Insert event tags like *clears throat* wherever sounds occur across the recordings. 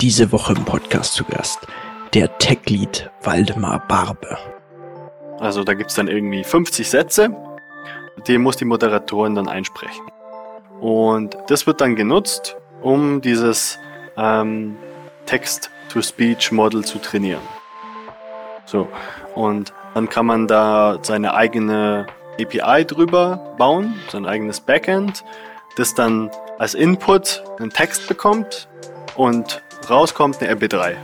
Diese Woche im Podcast zu Gast der Tech-Lead Waldemar Barbe. Also da gibt es dann irgendwie 50 Sätze, die muss die Moderatorin dann einsprechen. Und das wird dann genutzt, um dieses ähm, Text-to-Speech-Model zu trainieren. So, und dann kann man da seine eigene API drüber bauen, sein eigenes Backend, das dann als Input einen Text bekommt und rauskommt eine MP3.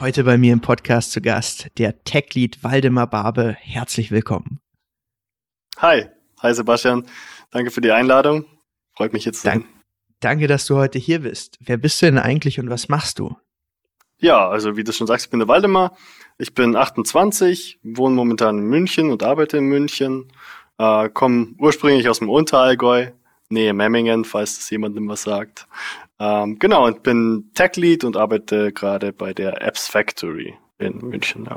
Heute bei mir im Podcast zu Gast der Tech-Lead Waldemar Barbe. Herzlich willkommen. Hi, hi Sebastian. Danke für die Einladung. Freut mich jetzt. Dank, danke, dass du heute hier bist. Wer bist du denn eigentlich und was machst du? Ja, also wie du schon sagst, ich bin der Waldemar. Ich bin 28, wohne momentan in München und arbeite in München. Äh, komme ursprünglich aus dem Unterallgäu, Nähe Memmingen, falls das jemandem was sagt. Ähm, genau, und bin Tech Lead und arbeite gerade bei der Apps Factory in München.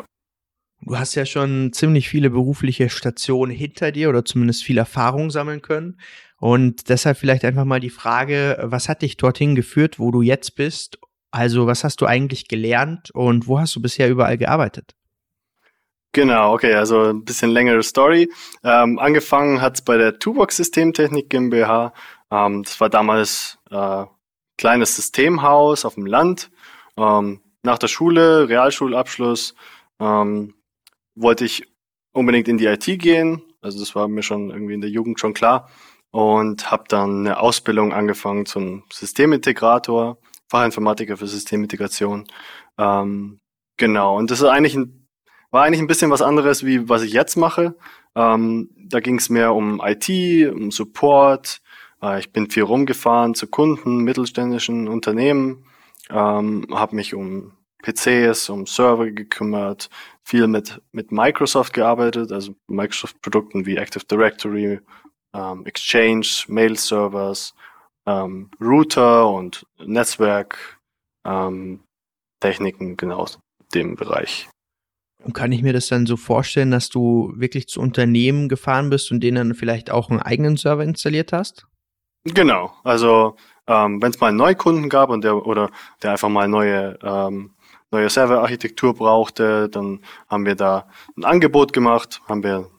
Du hast ja schon ziemlich viele berufliche Stationen hinter dir oder zumindest viel Erfahrung sammeln können. Und deshalb vielleicht einfach mal die Frage, was hat dich dorthin geführt, wo du jetzt bist? Also was hast du eigentlich gelernt und wo hast du bisher überall gearbeitet? Genau, okay, also ein bisschen längere Story. Ähm, angefangen hat es bei der Tubox Systemtechnik GmbH. Ähm, das war damals äh, kleines Systemhaus auf dem Land. Ähm, nach der Schule, Realschulabschluss, ähm, wollte ich unbedingt in die IT gehen. Also das war mir schon irgendwie in der Jugend schon klar. Und habe dann eine Ausbildung angefangen zum Systemintegrator, Fachinformatiker für Systemintegration. Ähm, genau, und das ist eigentlich ein, war eigentlich ein bisschen was anderes, wie was ich jetzt mache. Ähm, da ging es mehr um IT, um Support, ich bin viel rumgefahren zu Kunden, mittelständischen Unternehmen, ähm, habe mich um PCs, um Server gekümmert, viel mit, mit Microsoft gearbeitet, also Microsoft-Produkten wie Active Directory, ähm, Exchange, Mail-Servers, ähm, Router und Netzwerk, ähm, Techniken, genau dem Bereich. Und kann ich mir das dann so vorstellen, dass du wirklich zu Unternehmen gefahren bist und denen dann vielleicht auch einen eigenen Server installiert hast? Genau, also ähm, wenn es mal einen Neukunden gab und der oder der einfach mal neue ähm, neue Serverarchitektur brauchte, dann haben wir da ein Angebot gemacht, haben wir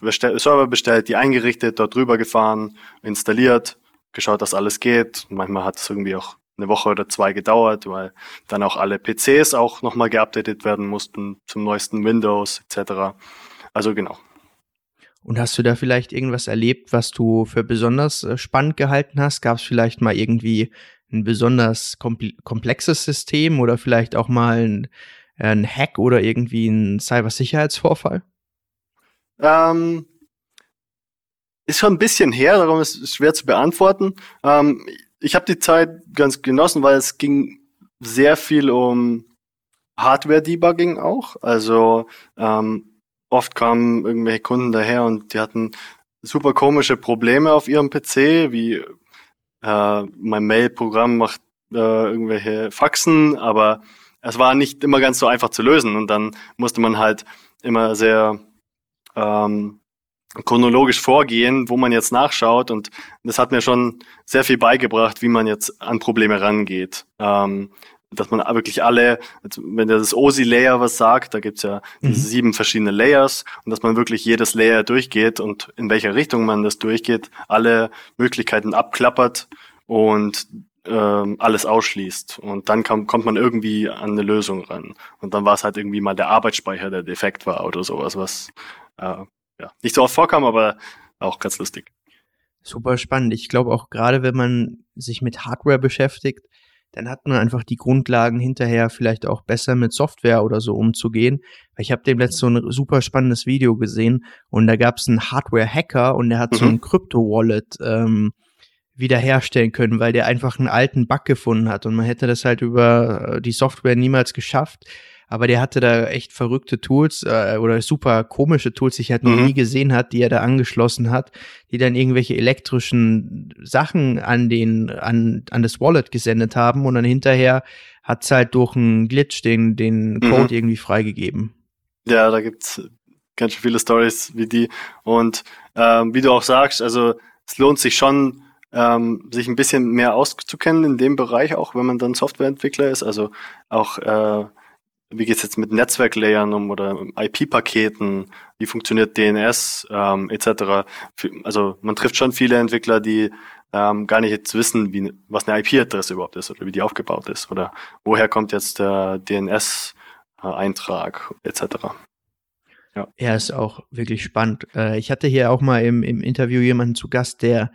bestell Server bestellt, die eingerichtet, dort drüber gefahren, installiert, geschaut, dass alles geht. Manchmal hat es irgendwie auch eine Woche oder zwei gedauert, weil dann auch alle PCs auch nochmal geupdatet werden mussten zum neuesten Windows etc. Also genau. Und hast du da vielleicht irgendwas erlebt, was du für besonders äh, spannend gehalten hast? Gab es vielleicht mal irgendwie ein besonders komplexes System oder vielleicht auch mal ein, äh, ein Hack oder irgendwie ein Cybersicherheitsvorfall? Ähm, ist schon ein bisschen her, darum ist es schwer zu beantworten. Ähm, ich habe die Zeit ganz genossen, weil es ging sehr viel um Hardware-Debugging auch. Also ähm, oft kamen irgendwelche Kunden daher und die hatten super komische Probleme auf ihrem PC, wie äh, mein Mail-Programm macht äh, irgendwelche Faxen, aber es war nicht immer ganz so einfach zu lösen und dann musste man halt immer sehr ähm, chronologisch vorgehen, wo man jetzt nachschaut und das hat mir schon sehr viel beigebracht, wie man jetzt an Probleme rangeht. Ähm, dass man wirklich alle, also wenn das OSI-Layer was sagt, da gibt's ja mhm. diese sieben verschiedene Layers und dass man wirklich jedes Layer durchgeht und in welcher Richtung man das durchgeht, alle Möglichkeiten abklappert und ähm, alles ausschließt. Und dann kam, kommt man irgendwie an eine Lösung ran. Und dann war es halt irgendwie mal der Arbeitsspeicher, der defekt war oder sowas, was äh, ja, nicht so oft vorkam, aber auch ganz lustig. Super spannend. Ich glaube auch gerade, wenn man sich mit Hardware beschäftigt, dann hat man einfach die Grundlagen hinterher vielleicht auch besser mit Software oder so umzugehen. Ich habe dem letzten so ein super spannendes Video gesehen und da gab es einen Hardware-Hacker und der hat mhm. so ein Crypto-Wallet ähm, wiederherstellen können, weil der einfach einen alten Bug gefunden hat und man hätte das halt über äh, die Software niemals geschafft aber der hatte da echt verrückte Tools äh, oder super komische Tools, die ich halt noch mhm. nie gesehen hat, die er da angeschlossen hat, die dann irgendwelche elektrischen Sachen an den an an das Wallet gesendet haben und dann hinterher hat's halt durch einen Glitch den den mhm. Code mhm. irgendwie freigegeben. Ja, da gibt's ganz schön viele Stories wie die und ähm, wie du auch sagst, also es lohnt sich schon ähm, sich ein bisschen mehr auszukennen in dem Bereich, auch wenn man dann Softwareentwickler ist. Also auch, äh, wie geht's jetzt mit Netzwerklayern um oder IP-Paketen, wie funktioniert DNS ähm, etc. Also man trifft schon viele Entwickler, die ähm, gar nicht jetzt wissen, wie, was eine IP-Adresse überhaupt ist oder wie die aufgebaut ist oder woher kommt jetzt der DNS-Eintrag etc. Ja. ja, ist auch wirklich spannend. Äh, ich hatte hier auch mal im, im Interview jemanden zu Gast, der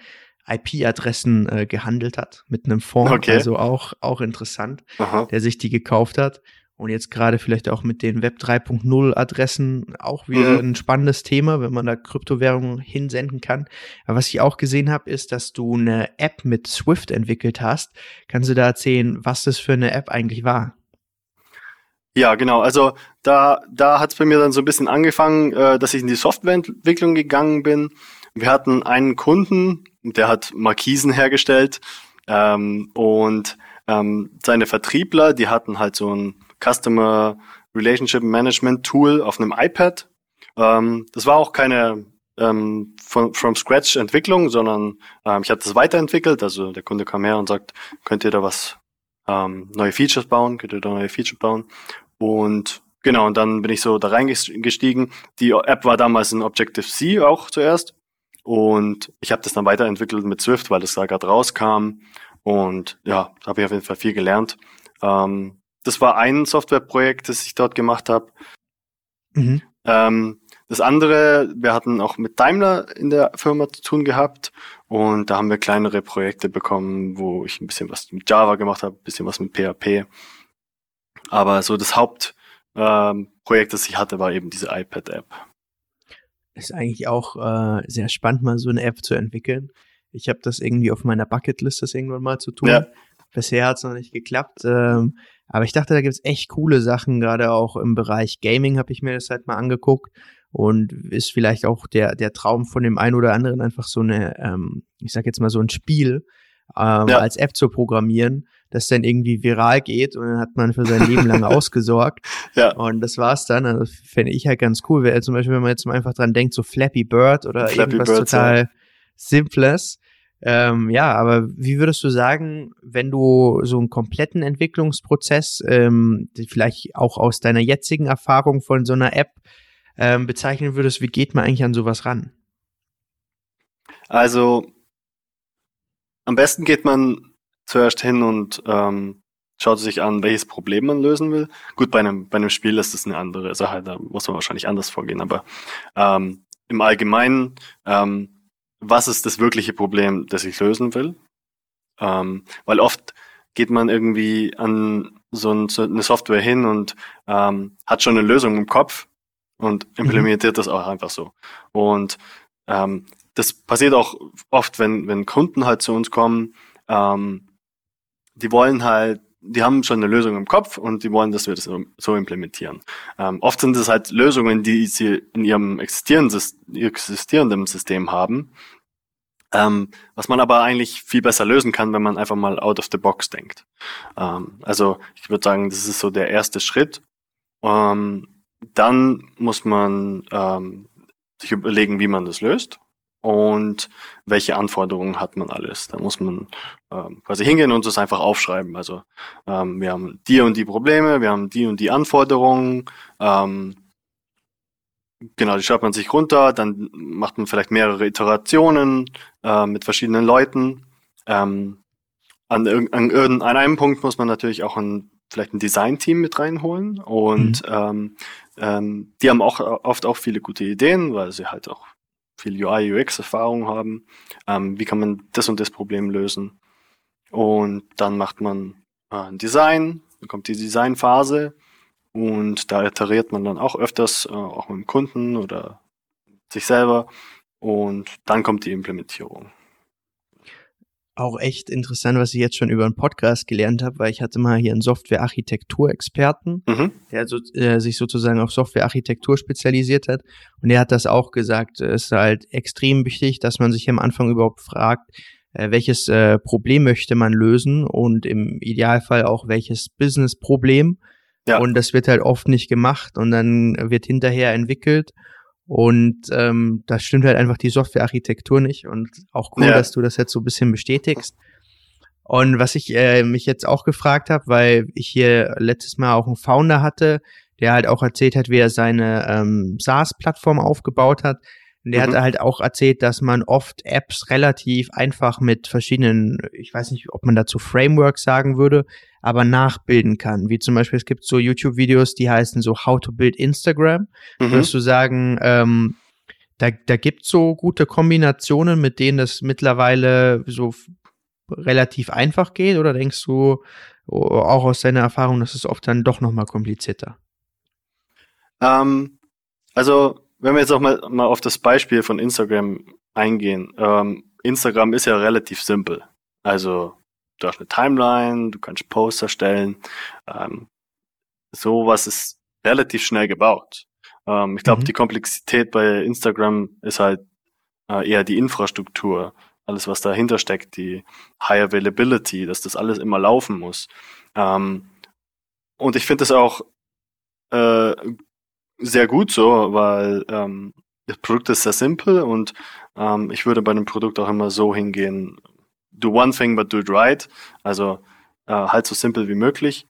IP-Adressen äh, gehandelt hat mit einem Fonds, okay. also auch, auch interessant, Aha. der sich die gekauft hat. Und jetzt gerade vielleicht auch mit den Web 3.0 Adressen auch wieder mhm. ein spannendes Thema, wenn man da Kryptowährungen hinsenden kann. Aber was ich auch gesehen habe, ist, dass du eine App mit Swift entwickelt hast. Kannst du da erzählen, was das für eine App eigentlich war? Ja, genau. Also da, da hat es bei mir dann so ein bisschen angefangen, äh, dass ich in die Softwareentwicklung gegangen bin. Wir hatten einen Kunden, der hat Markisen hergestellt ähm, und ähm, seine Vertriebler, die hatten halt so ein Customer Relationship Management Tool auf einem iPad. Ähm, das war auch keine ähm, von, from scratch Entwicklung, sondern ähm, ich habe das weiterentwickelt. Also der Kunde kam her und sagt, könnt ihr da was ähm, neue Features bauen, könnt ihr da neue Features bauen. Und genau, und dann bin ich so da reingestiegen. Die App war damals in Objective-C auch zuerst. Und ich habe das dann weiterentwickelt mit Swift, weil das da gerade rauskam. Und ja, da habe ich auf jeden Fall viel gelernt. Ähm, das war ein Softwareprojekt, das ich dort gemacht habe. Mhm. Ähm, das andere, wir hatten auch mit Daimler in der Firma zu tun gehabt und da haben wir kleinere Projekte bekommen, wo ich ein bisschen was mit Java gemacht habe, ein bisschen was mit PHP. Aber so das Hauptprojekt, ähm, das ich hatte, war eben diese iPad-App. Ist eigentlich auch äh, sehr spannend, mal so eine App zu entwickeln. Ich habe das irgendwie auf meiner Bucketlist, das irgendwann mal zu tun. Ja. Bisher hat es noch nicht geklappt. Ähm, aber ich dachte, da gibt's echt coole Sachen, gerade auch im Bereich Gaming habe ich mir das halt mal angeguckt und ist vielleicht auch der, der Traum von dem einen oder anderen einfach so eine, ähm, ich sag jetzt mal so ein Spiel ähm, ja. als App zu programmieren, das dann irgendwie viral geht und dann hat man für sein Leben lang *laughs* ausgesorgt. Ja. Und das war's dann. Also fände ich halt ganz cool. Wäre zum Beispiel, wenn man jetzt mal einfach dran denkt, so Flappy Bird oder Flappy irgendwas Birds, total ja. Simples ähm, ja, aber wie würdest du sagen, wenn du so einen kompletten Entwicklungsprozess, ähm, vielleicht auch aus deiner jetzigen Erfahrung von so einer App ähm, bezeichnen würdest, wie geht man eigentlich an sowas ran? Also am besten geht man zuerst hin und ähm, schaut sich an, welches Problem man lösen will. Gut, bei einem, bei einem Spiel ist das eine andere Sache, da muss man wahrscheinlich anders vorgehen, aber ähm, im Allgemeinen ähm, was ist das wirkliche Problem, das ich lösen will. Ähm, weil oft geht man irgendwie an so, ein, so eine Software hin und ähm, hat schon eine Lösung im Kopf und mhm. implementiert mhm. das auch einfach so. Und ähm, das passiert auch oft, wenn, wenn Kunden halt zu uns kommen, ähm, die wollen halt, die haben schon eine Lösung im Kopf und die wollen, dass wir das so implementieren. Ähm, oft sind es halt Lösungen, die sie in ihrem existierenden, System haben, ähm, was man aber eigentlich viel besser lösen kann, wenn man einfach mal out of the box denkt. Ähm, also ich würde sagen, das ist so der erste Schritt. Ähm, dann muss man ähm, sich überlegen, wie man das löst und welche Anforderungen hat man alles. Da muss man ähm, quasi hingehen und das einfach aufschreiben. Also ähm, wir haben die und die Probleme, wir haben die und die Anforderungen. Ähm, Genau, die schreibt man sich runter, dann macht man vielleicht mehrere Iterationen äh, mit verschiedenen Leuten. Ähm, an, an, an, einem Punkt muss man natürlich auch ein, vielleicht ein Design-Team mit reinholen und mhm. ähm, ähm, die haben auch oft auch viele gute Ideen, weil sie halt auch viel UI, UX-Erfahrung haben. Ähm, wie kann man das und das Problem lösen? Und dann macht man äh, ein Design, dann kommt die Designphase und da iteriert man dann auch öfters, äh, auch mit dem Kunden oder sich selber. Und dann kommt die Implementierung. Auch echt interessant, was ich jetzt schon über einen Podcast gelernt habe, weil ich hatte mal hier einen Software-Architektur-Experten, mhm. der so, äh, sich sozusagen auf Software-Architektur spezialisiert hat. Und der hat das auch gesagt. Es ist halt extrem wichtig, dass man sich am Anfang überhaupt fragt, äh, welches äh, Problem möchte man lösen und im Idealfall auch welches Business-Problem ja. Und das wird halt oft nicht gemacht und dann wird hinterher entwickelt. Und ähm, da stimmt halt einfach die Softwarearchitektur nicht. Und auch cool, ja. dass du das jetzt so ein bisschen bestätigst. Und was ich äh, mich jetzt auch gefragt habe, weil ich hier letztes Mal auch einen Founder hatte, der halt auch erzählt hat, wie er seine ähm, SaaS-Plattform aufgebaut hat. Und der mhm. hat halt auch erzählt, dass man oft Apps relativ einfach mit verschiedenen, ich weiß nicht, ob man dazu Frameworks sagen würde, aber nachbilden kann. Wie zum Beispiel, es gibt so YouTube-Videos, die heißen so How to Build Instagram. Mhm. Würdest du sagen, ähm, da, da gibt so gute Kombinationen, mit denen das mittlerweile so relativ einfach geht? Oder denkst du auch aus deiner Erfahrung, dass es oft dann doch nochmal komplizierter? Ähm, also, wenn wir jetzt auch mal, mal auf das Beispiel von Instagram eingehen. Ähm, Instagram ist ja relativ simpel. Also, du hast eine Timeline, du kannst Poster stellen. Ähm, sowas ist relativ schnell gebaut. Ähm, ich glaube, mhm. die Komplexität bei Instagram ist halt äh, eher die Infrastruktur, alles was dahinter steckt, die High Availability, dass das alles immer laufen muss. Ähm, und ich finde das auch äh, sehr gut so, weil ähm, das Produkt ist sehr simpel und ähm, ich würde bei dem Produkt auch immer so hingehen, do one thing but do it right. Also äh, halt so simpel wie möglich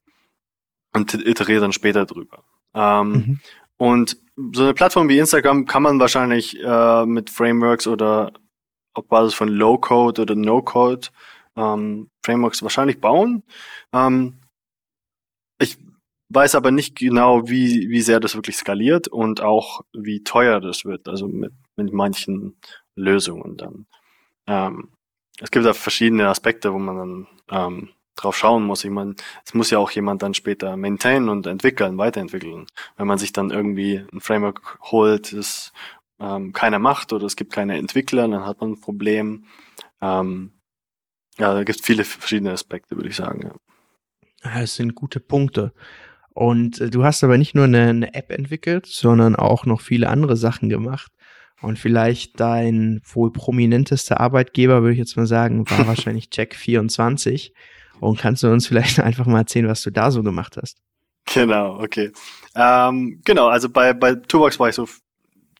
und iteriere dann später drüber. Ähm, mhm. Und so eine Plattform wie Instagram kann man wahrscheinlich äh, mit Frameworks oder auf Basis von Low-Code oder No-Code ähm, Frameworks wahrscheinlich bauen. Ähm, ich weiß aber nicht genau, wie, wie sehr das wirklich skaliert und auch wie teuer das wird, also mit, mit manchen Lösungen dann. Ähm, es gibt da verschiedene Aspekte, wo man dann ähm, drauf schauen muss. Ich meine, es muss ja auch jemand dann später maintainen und entwickeln, weiterentwickeln. Wenn man sich dann irgendwie ein Framework holt, das ähm, keiner macht oder es gibt keine Entwickler, dann hat man ein Problem. Ähm, ja, da gibt es viele verschiedene Aspekte, würde ich sagen. Ja. es sind gute Punkte. Und äh, du hast aber nicht nur eine, eine App entwickelt, sondern auch noch viele andere Sachen gemacht. Und vielleicht dein wohl prominentester Arbeitgeber, würde ich jetzt mal sagen, war *laughs* wahrscheinlich Check24. Und kannst du uns vielleicht *laughs* einfach mal erzählen, was du da so gemacht hast? Genau, okay. Ähm, genau, also bei, bei Toolbox war ich so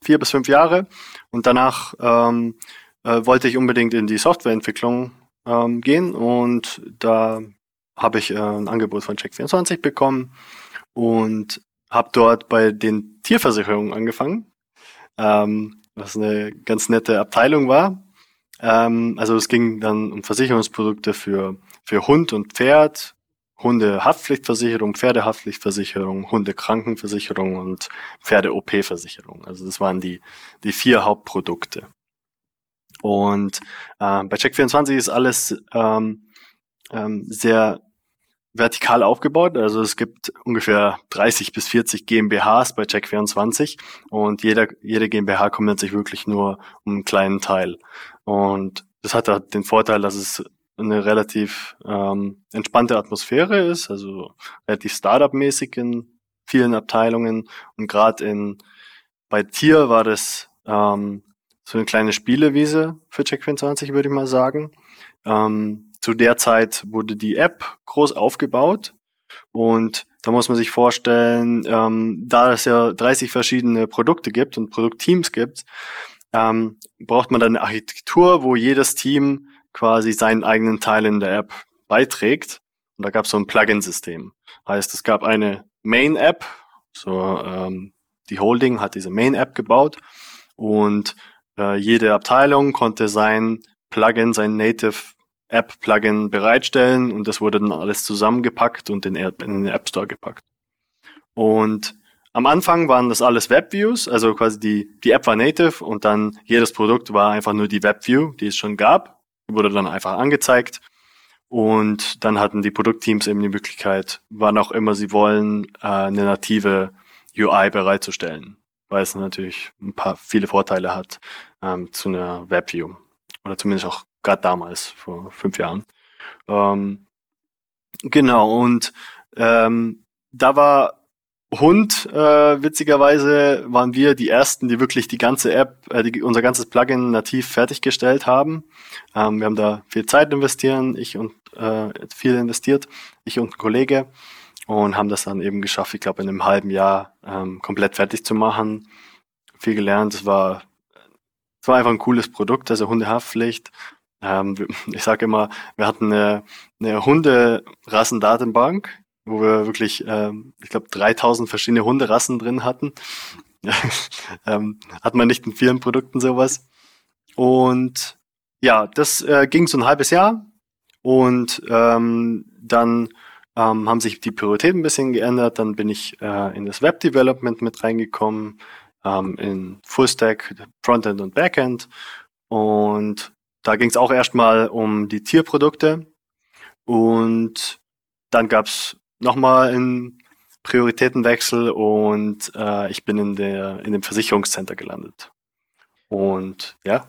vier bis fünf Jahre und danach ähm, äh, wollte ich unbedingt in die Softwareentwicklung ähm, gehen und da habe ich äh, ein Angebot von Check24 bekommen und habe dort bei den Tierversicherungen angefangen. Ähm, was eine ganz nette Abteilung war. Ähm, also es ging dann um Versicherungsprodukte für, für Hund und Pferd, Hunde-Haftpflichtversicherung, Pferde-Haftpflichtversicherung, Hunde-Krankenversicherung und Pferde-OP-Versicherung. Also das waren die, die vier Hauptprodukte. Und äh, bei Check24 ist alles ähm, ähm, sehr vertikal aufgebaut. Also es gibt ungefähr 30 bis 40 GmbHs bei Check24 und jeder, jede GmbH kümmert sich wirklich nur um einen kleinen Teil. Und das hat halt den Vorteil, dass es eine relativ ähm, entspannte Atmosphäre ist, also relativ Startup-mäßig in vielen Abteilungen. Und gerade in bei Tier war das ähm, so eine kleine Spielewiese für Check24, würde ich mal sagen. Ähm, zu der Zeit wurde die App groß aufgebaut und da muss man sich vorstellen, ähm, da es ja 30 verschiedene Produkte gibt und Produktteams gibt, ähm, braucht man dann eine Architektur, wo jedes Team quasi seinen eigenen Teil in der App beiträgt. Und da gab es so ein Plugin-System. Heißt, es gab eine Main-App, so ähm, die Holding hat diese Main-App gebaut und äh, jede Abteilung konnte sein Plugin, sein Native App-Plugin bereitstellen und das wurde dann alles zusammengepackt und in, den App Store gepackt. Und am Anfang waren das alles Webviews, also quasi die, die App war native und dann jedes Produkt war einfach nur die Webview, die es schon gab, die wurde dann einfach angezeigt und dann hatten die Produktteams eben die Möglichkeit, wann auch immer sie wollen, äh, eine native UI bereitzustellen, weil es natürlich ein paar viele Vorteile hat ähm, zu einer Webview oder zumindest auch gerade damals, vor fünf Jahren. Ähm, genau, und ähm, da war Hund, äh, witzigerweise waren wir die ersten, die wirklich die ganze App, äh, die, unser ganzes Plugin nativ fertiggestellt haben. Ähm, wir haben da viel Zeit investieren, ich und äh, viel investiert, ich und ein Kollege und haben das dann eben geschafft, ich glaube in einem halben Jahr ähm, komplett fertig zu machen viel gelernt. Es war, es war einfach ein cooles Produkt, also Hundehaftpflicht. Ähm, *laughs* ich sage immer, wir hatten eine, eine Hunderassendatenbank, wo wir wirklich, ähm, ich glaube, 3000 verschiedene Hunderassen drin hatten. *laughs* ähm, hat man nicht in vielen Produkten sowas. Und ja, das äh, ging so ein halbes Jahr und ähm, dann ähm, haben sich die Prioritäten ein bisschen geändert. Dann bin ich äh, in das Web Development mit reingekommen, ähm, in Fullstack, Frontend und Backend. Und da ging es auch erstmal um die Tierprodukte. Und dann gab es nochmal einen Prioritätenwechsel und äh, ich bin in, der, in dem Versicherungscenter gelandet. Und ja,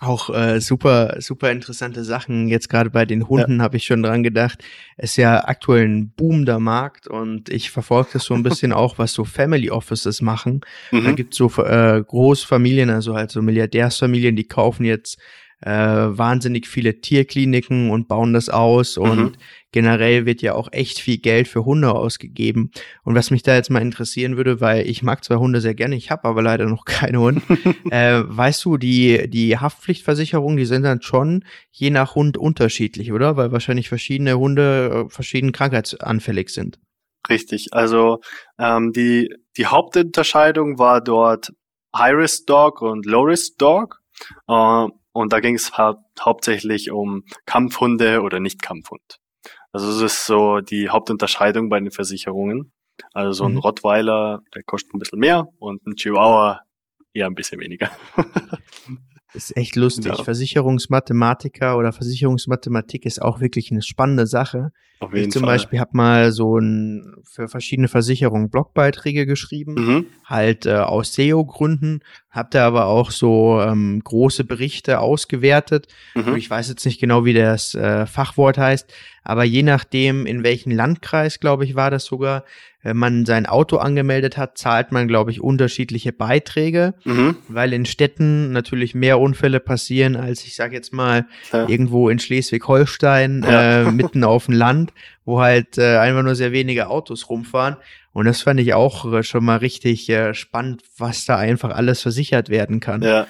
auch äh, super, super interessante Sachen. Jetzt gerade bei den Hunden ja. habe ich schon dran gedacht. Es ist ja aktuell ein boomender Markt und ich verfolge das so ein *laughs* bisschen auch, was so Family Offices machen. Mhm. Da gibt es so äh, Großfamilien, also halt so Milliardärsfamilien, die kaufen jetzt äh, wahnsinnig viele Tierkliniken und bauen das aus und mhm. generell wird ja auch echt viel Geld für Hunde ausgegeben. Und was mich da jetzt mal interessieren würde, weil ich mag zwar Hunde sehr gerne, ich habe aber leider noch *laughs* keine Hund. *laughs* äh, weißt du, die, die Haftpflichtversicherung, die sind dann schon je nach Hund unterschiedlich, oder? Weil wahrscheinlich verschiedene Hunde äh, verschieden krankheitsanfällig sind. Richtig, also ähm, die, die Hauptunterscheidung war dort High-Risk Dog und Low-Risk Dog. Und da ging es halt hauptsächlich um Kampfhunde oder Nicht-Kampfhund. Also das ist so die Hauptunterscheidung bei den Versicherungen. Also so ein mhm. Rottweiler, der kostet ein bisschen mehr und ein Chihuahua eher ein bisschen weniger. *laughs* ist echt lustig. Ja. Versicherungsmathematiker oder Versicherungsmathematik ist auch wirklich eine spannende Sache. Auf jeden ich zum Fall. Beispiel habe mal so ein für verschiedene Versicherungen Blogbeiträge geschrieben, mhm. halt äh, aus SEO-Gründen, habe da aber auch so ähm, große Berichte ausgewertet. Mhm. Ich weiß jetzt nicht genau, wie das äh, Fachwort heißt, aber je nachdem, in welchem Landkreis, glaube ich, war das sogar, wenn man sein Auto angemeldet hat, zahlt man, glaube ich, unterschiedliche Beiträge, mhm. weil in Städten natürlich mehr Unfälle passieren, als ich sage jetzt mal ja. irgendwo in Schleswig-Holstein, ja. äh, mitten auf dem Land, wo halt äh, einfach nur sehr wenige Autos rumfahren. Und das fand ich auch äh, schon mal richtig äh, spannend, was da einfach alles versichert werden kann. Ja,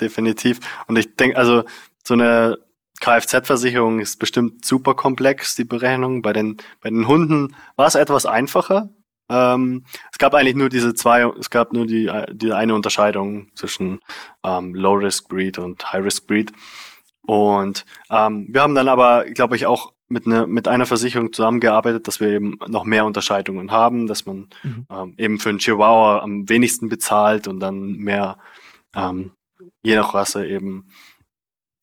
definitiv. Und ich denke, also so eine Kfz-Versicherung ist bestimmt super komplex, die Berechnung. Bei den, bei den Hunden war es etwas einfacher. Ähm, es gab eigentlich nur diese zwei, es gab nur die, die eine Unterscheidung zwischen ähm, Low-Risk-Breed und High-Risk-Breed. Und ähm, wir haben dann aber, glaube ich, auch mit, ne, mit einer Versicherung zusammengearbeitet, dass wir eben noch mehr Unterscheidungen haben, dass man mhm. ähm, eben für einen Chihuahua am wenigsten bezahlt und dann mehr, ähm, je nach Rasse eben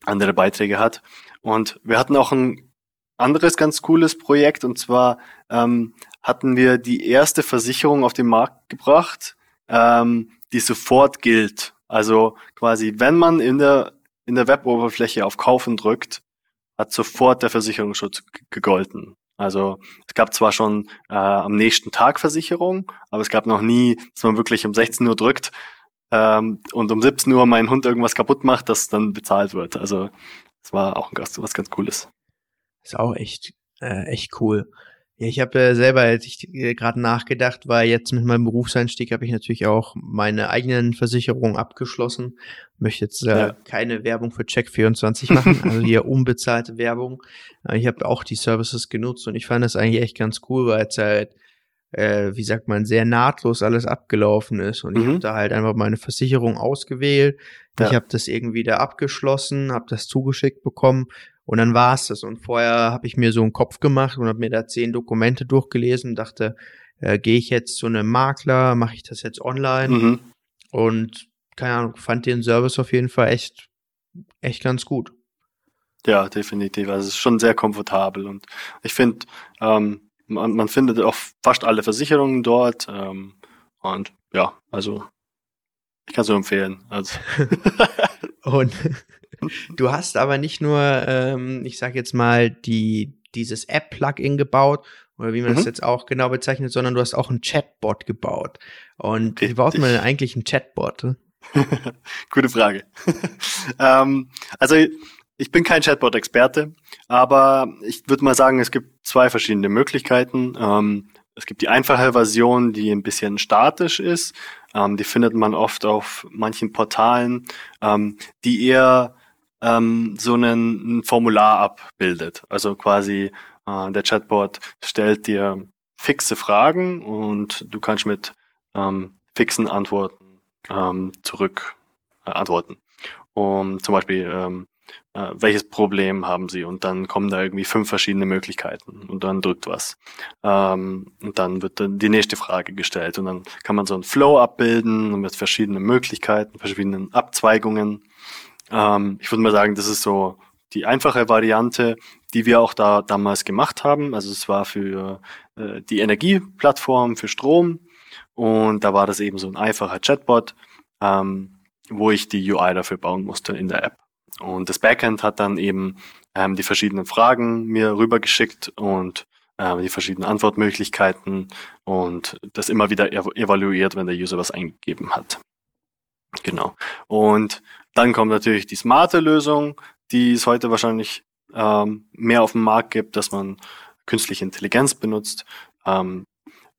andere Beiträge hat. Und wir hatten auch ein anderes ganz cooles Projekt und zwar ähm, hatten wir die erste Versicherung auf den Markt gebracht, ähm, die sofort gilt. Also quasi, wenn man in der in der Web-Oberfläche auf Kaufen drückt, hat sofort der Versicherungsschutz gegolten. Also es gab zwar schon äh, am nächsten Tag Versicherung, aber es gab noch nie, dass man wirklich um 16 Uhr drückt ähm, und um 17 Uhr mein Hund irgendwas kaputt macht, dass dann bezahlt wird. Also es war auch was ganz Cooles. Ist auch echt, äh, echt cool. Ja, ich habe äh, selber als ich äh, gerade nachgedacht, weil jetzt mit meinem Berufseinstieg habe ich natürlich auch meine eigenen Versicherungen abgeschlossen. Möchte jetzt äh, ja. keine Werbung für Check24 machen, also hier *laughs* unbezahlte Werbung. Äh, ich habe auch die Services genutzt und ich fand das eigentlich echt ganz cool, weil es halt äh, wie sagt man, sehr nahtlos alles abgelaufen ist. Und mhm. ich habe da halt einfach meine Versicherung ausgewählt. Ja. Ich habe das irgendwie da abgeschlossen, habe das zugeschickt bekommen und dann war es das. Und vorher habe ich mir so einen Kopf gemacht und habe mir da zehn Dokumente durchgelesen und dachte, äh, gehe ich jetzt zu einem Makler, mache ich das jetzt online? Mhm. Und keine Ahnung, fand den Service auf jeden Fall echt, echt ganz gut. Ja, definitiv. Also es ist schon sehr komfortabel und ich finde, ähm, man, man findet auch fast alle Versicherungen dort. Ähm, und ja, also ich kann es nur empfehlen. Also. *laughs* und *laughs* du hast aber nicht nur, ähm, ich sag jetzt mal, die, dieses App-Plugin gebaut, oder wie man mhm. das jetzt auch genau bezeichnet, sondern du hast auch einen Chatbot gebaut. Und Richtig. wie baut man denn eigentlich einen Chatbot? *laughs* Gute Frage. *laughs* ähm, also ich bin kein Chatbot-Experte, aber ich würde mal sagen, es gibt zwei verschiedene Möglichkeiten. Ähm, es gibt die einfache Version, die ein bisschen statisch ist. Ähm, die findet man oft auf manchen Portalen, ähm, die eher ähm, so einen, ein Formular abbildet. Also quasi äh, der Chatbot stellt dir fixe Fragen und du kannst mit ähm, fixen Antworten ähm, zurück äh, antworten. Um zum Beispiel ähm, äh, welches Problem haben Sie? Und dann kommen da irgendwie fünf verschiedene Möglichkeiten und dann drückt was. Ähm, und dann wird dann die nächste Frage gestellt und dann kann man so einen Flow abbilden mit verschiedenen Möglichkeiten, verschiedenen Abzweigungen. Ähm, ich würde mal sagen, das ist so die einfache Variante, die wir auch da damals gemacht haben. Also es war für äh, die Energieplattform für Strom und da war das eben so ein einfacher Chatbot, ähm, wo ich die UI dafür bauen musste in der App. Und das Backend hat dann eben ähm, die verschiedenen Fragen mir rübergeschickt und äh, die verschiedenen Antwortmöglichkeiten und das immer wieder ev evaluiert, wenn der User was eingegeben hat. Genau. Und dann kommt natürlich die smarte Lösung, die es heute wahrscheinlich ähm, mehr auf dem Markt gibt, dass man künstliche Intelligenz benutzt. Ähm,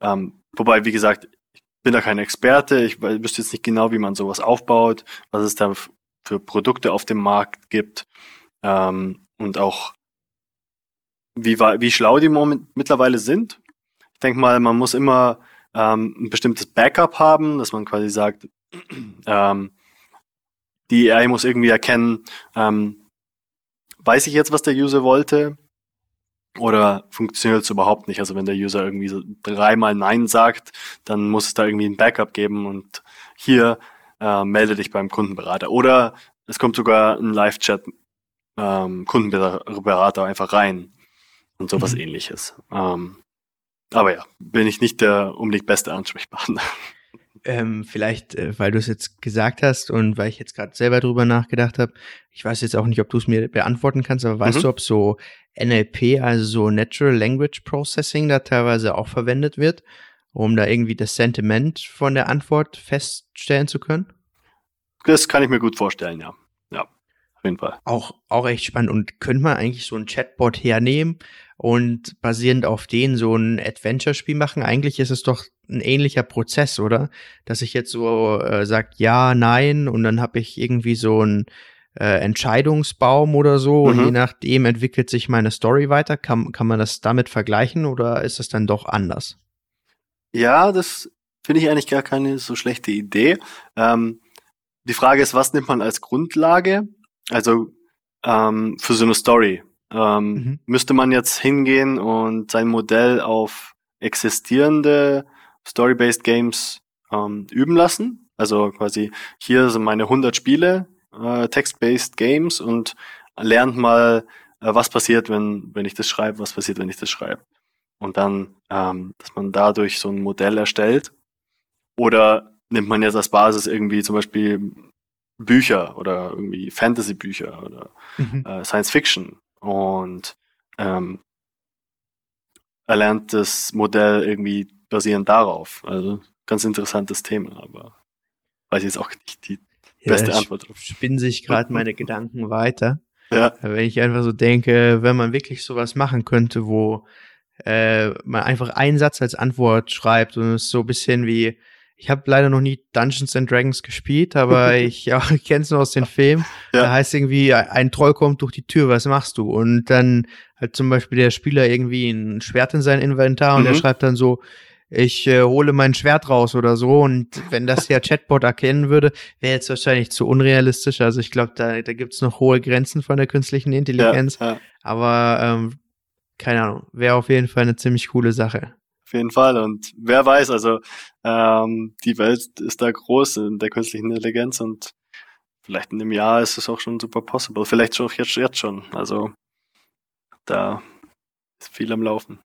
ähm, wobei, wie gesagt, ich bin da kein Experte. Ich wüsste jetzt nicht genau, wie man sowas aufbaut, was es da für Produkte auf dem Markt gibt ähm, und auch wie, wie schlau die moment mittlerweile sind. Ich denke mal, man muss immer ähm, ein bestimmtes Backup haben, dass man quasi sagt, *clears throat* ähm, die AI muss irgendwie erkennen, ähm, weiß ich jetzt, was der User wollte? Oder funktioniert es überhaupt nicht? Also wenn der User irgendwie so dreimal Nein sagt, dann muss es da irgendwie ein Backup geben und hier äh, melde dich beim Kundenberater. Oder es kommt sogar ein Live-Chat ähm, Kundenberater einfach rein und sowas mhm. ähnliches. Ähm, aber ja, bin ich nicht der unbedingt beste Ansprechpartner. Ähm, vielleicht, äh, weil du es jetzt gesagt hast und weil ich jetzt gerade selber drüber nachgedacht habe, ich weiß jetzt auch nicht, ob du es mir beantworten kannst, aber weißt mhm. du, ob so NLP, also so Natural Language Processing, da teilweise auch verwendet wird? um da irgendwie das Sentiment von der Antwort feststellen zu können? Das kann ich mir gut vorstellen, ja. Ja, auf jeden Fall. Auch, auch echt spannend. Und könnte man eigentlich so ein Chatbot hernehmen und basierend auf den so ein Adventure-Spiel machen? Eigentlich ist es doch ein ähnlicher Prozess, oder? Dass ich jetzt so äh, sagt ja, nein und dann habe ich irgendwie so ein äh, Entscheidungsbaum oder so mhm. und je nachdem entwickelt sich meine Story weiter. Kann, kann man das damit vergleichen oder ist es dann doch anders? Ja, das finde ich eigentlich gar keine so schlechte Idee. Ähm, die Frage ist, was nimmt man als Grundlage? Also ähm, für so eine Story. Ähm, mhm. Müsste man jetzt hingehen und sein Modell auf existierende Story-based Games ähm, üben lassen? Also quasi hier sind meine 100 Spiele, äh, Text-based Games und lernt mal, äh, was passiert, wenn, wenn ich das schreibe, was passiert, wenn ich das schreibe und dann, ähm, dass man dadurch so ein Modell erstellt. Oder nimmt man jetzt als Basis irgendwie zum Beispiel Bücher oder irgendwie Fantasy-Bücher oder mhm. äh, Science Fiction und ähm, erlernt das Modell irgendwie basierend darauf. Also ganz interessantes Thema, aber weiß jetzt auch nicht die beste ja, Antwort drauf. Spinnen sich gerade meine Gedanken weiter. Ja. Wenn ich einfach so denke, wenn man wirklich sowas machen könnte, wo äh, man einfach einen Satz als Antwort schreibt und es so ein bisschen wie, ich habe leider noch nie Dungeons and Dragons gespielt, aber *laughs* ich ja, kenne es nur aus den Filmen. Ja. Da heißt irgendwie, ein Troll kommt durch die Tür, was machst du? Und dann hat zum Beispiel der Spieler irgendwie ein Schwert in sein Inventar und mhm. der schreibt dann so, ich äh, hole mein Schwert raus oder so. Und wenn das der Chatbot erkennen würde, wäre jetzt wahrscheinlich zu unrealistisch. Also ich glaube, da, da gibt es noch hohe Grenzen von der künstlichen Intelligenz. Ja, ja. Aber ähm, keine Ahnung, wäre auf jeden Fall eine ziemlich coole Sache. Auf jeden Fall. Und wer weiß, also ähm, die Welt ist da groß in der künstlichen Intelligenz und vielleicht in einem Jahr ist es auch schon super possible. Vielleicht schon jetzt, jetzt schon. Also da ist viel am Laufen.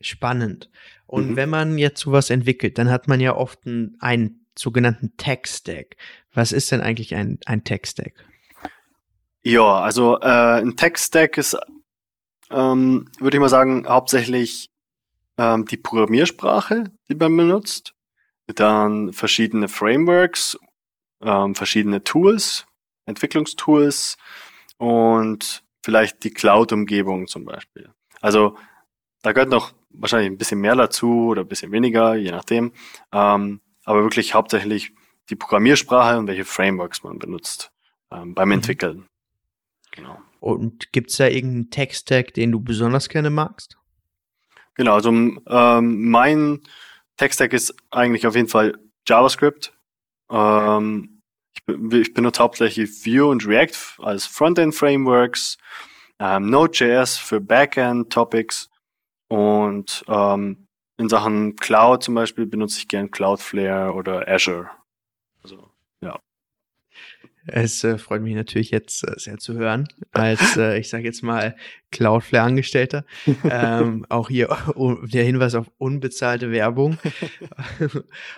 Spannend. Und mhm. wenn man jetzt sowas entwickelt, dann hat man ja oft einen, einen sogenannten Tech-Stack. Was ist denn eigentlich ein, ein Tech-Stack? Ja, also äh, ein Tech-Stack ist ähm, würde ich mal sagen, hauptsächlich ähm, die Programmiersprache, die man benutzt, dann verschiedene Frameworks, ähm, verschiedene Tools, Entwicklungstools und vielleicht die Cloud-Umgebung zum Beispiel. Also da gehört noch wahrscheinlich ein bisschen mehr dazu oder ein bisschen weniger, je nachdem. Ähm, aber wirklich hauptsächlich die Programmiersprache und welche Frameworks man benutzt ähm, beim mhm. Entwickeln. Genau. Und gibt's da irgendeinen Tech-Stack, den du besonders gerne magst? Genau, also ähm, mein Tech-Stack ist eigentlich auf jeden Fall JavaScript. Ähm, ich, ich, benutze hauptsächlich Vue und React als Frontend-Frameworks, ähm, Node.js für Backend-Topics und ähm, in Sachen Cloud zum Beispiel benutze ich gern Cloudflare oder Azure. Es äh, freut mich natürlich jetzt äh, sehr zu hören, als äh, ich sage jetzt mal Cloudflare-Angestellter. *laughs* ähm, auch hier der Hinweis auf unbezahlte Werbung.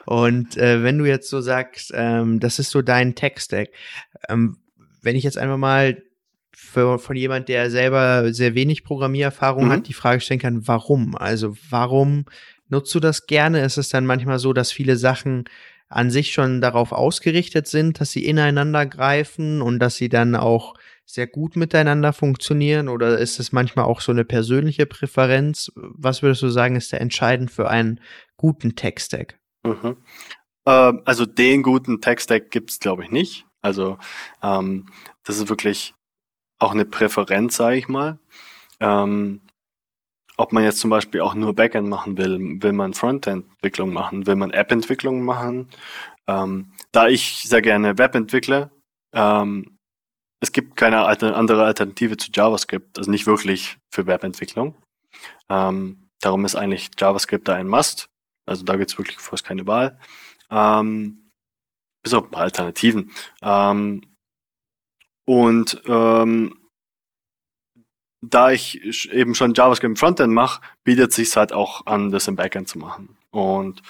Und äh, wenn du jetzt so sagst, ähm, das ist so dein Tech-Stack, ähm, wenn ich jetzt einfach mal für, von jemand, der selber sehr wenig Programmiererfahrung mhm. hat, die Frage stellen kann, warum? Also warum nutzt du das gerne? Ist es dann manchmal so, dass viele Sachen an sich schon darauf ausgerichtet sind, dass sie ineinander greifen und dass sie dann auch sehr gut miteinander funktionieren? Oder ist es manchmal auch so eine persönliche Präferenz? Was würdest du sagen, ist der entscheidend für einen guten Tech-Stack? Mhm. Äh, also den guten Tech-Stack gibt's glaube ich, nicht. Also ähm, das ist wirklich auch eine Präferenz, sage ich mal. Ähm, ob man jetzt zum Beispiel auch nur Backend machen will, will man Frontend-Entwicklung machen, will man App-Entwicklung machen. Ähm, da ich sehr gerne Web entwickle, ähm, es gibt keine Alter andere Alternative zu JavaScript, also nicht wirklich für Webentwicklung. Ähm, darum ist eigentlich JavaScript da ein Must. Also da gibt's wirklich fast keine Wahl. Ähm, bis auf ein paar Alternativen. Ähm, und ähm, da ich eben schon JavaScript im Frontend mache, bietet sich halt auch an, das im Backend zu machen. Und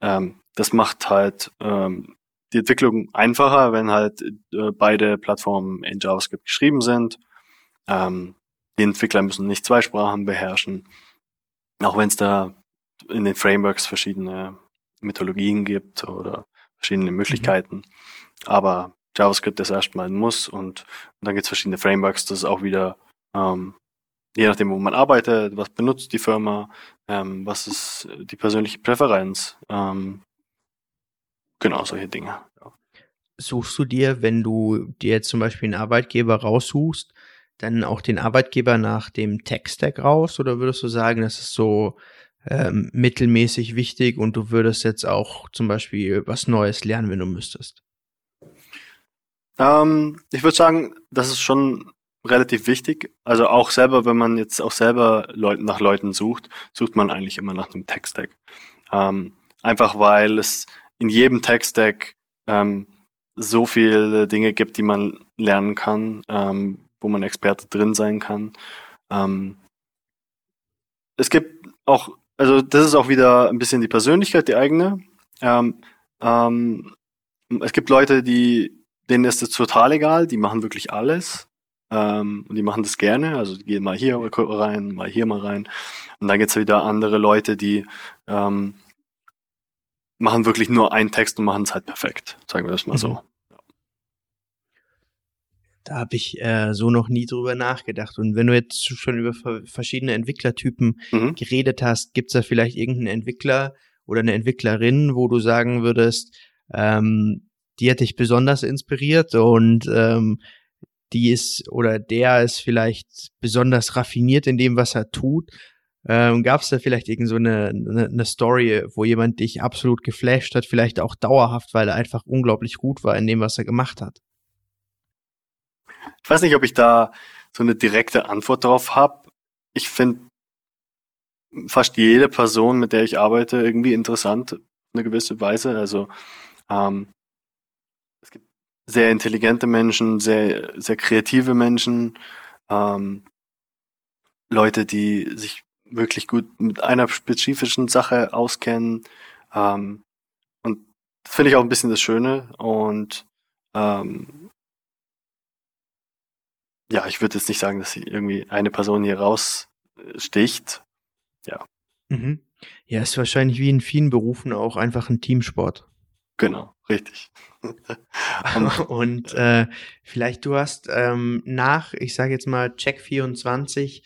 ähm, das macht halt ähm, die Entwicklung einfacher, wenn halt äh, beide Plattformen in JavaScript geschrieben sind. Ähm, die Entwickler müssen nicht zwei Sprachen beherrschen, auch wenn es da in den Frameworks verschiedene Mythologien gibt oder verschiedene Möglichkeiten. Mhm. Aber JavaScript ist erstmal ein Muss und, und dann gibt es verschiedene Frameworks, das ist auch wieder ähm, je nachdem, wo man arbeitet, was benutzt die Firma, ähm, was ist die persönliche Präferenz. Ähm, genau, solche Dinge. Ja. Suchst du dir, wenn du dir jetzt zum Beispiel einen Arbeitgeber raussuchst, dann auch den Arbeitgeber nach dem Tech-Stack raus oder würdest du sagen, das ist so ähm, mittelmäßig wichtig und du würdest jetzt auch zum Beispiel was Neues lernen, wenn du müsstest? Ähm, ich würde sagen, das ist schon relativ wichtig. Also auch selber, wenn man jetzt auch selber Leuten, nach Leuten sucht, sucht man eigentlich immer nach einem Tech-Stack. Ähm, einfach weil es in jedem Tech-Stack ähm, so viele Dinge gibt, die man lernen kann, ähm, wo man Experte drin sein kann. Ähm, es gibt auch, also das ist auch wieder ein bisschen die Persönlichkeit, die eigene. Ähm, ähm, es gibt Leute, die denen ist es total egal, die machen wirklich alles. Ähm, und die machen das gerne, also die gehen mal hier rein, mal hier mal rein. Und dann gibt's wieder andere Leute, die ähm, machen wirklich nur einen Text und machen es halt perfekt, sagen wir das mal mhm. so. Da habe ich äh, so noch nie drüber nachgedacht. Und wenn du jetzt schon über verschiedene Entwicklertypen mhm. geredet hast, gibt's da vielleicht irgendeinen Entwickler oder eine Entwicklerin, wo du sagen würdest, ähm, die hat dich besonders inspiriert und ähm, die ist oder der ist vielleicht besonders raffiniert in dem, was er tut. Ähm, Gab es da vielleicht irgend so eine, eine, eine Story, wo jemand dich absolut geflasht hat, vielleicht auch dauerhaft, weil er einfach unglaublich gut war in dem, was er gemacht hat? Ich weiß nicht, ob ich da so eine direkte Antwort drauf habe. Ich finde fast jede Person, mit der ich arbeite, irgendwie interessant, eine gewisse Weise. Also ähm, sehr intelligente Menschen, sehr, sehr kreative Menschen, ähm, Leute, die sich wirklich gut mit einer spezifischen Sache auskennen. Ähm, und das finde ich auch ein bisschen das Schöne. Und ähm, ja, ich würde jetzt nicht sagen, dass irgendwie eine Person hier raussticht. Ja. Mhm. Ja, ist wahrscheinlich wie in vielen Berufen auch einfach ein Teamsport. Genau, richtig. *laughs* und äh, vielleicht du hast ähm, nach, ich sage jetzt mal, Check 24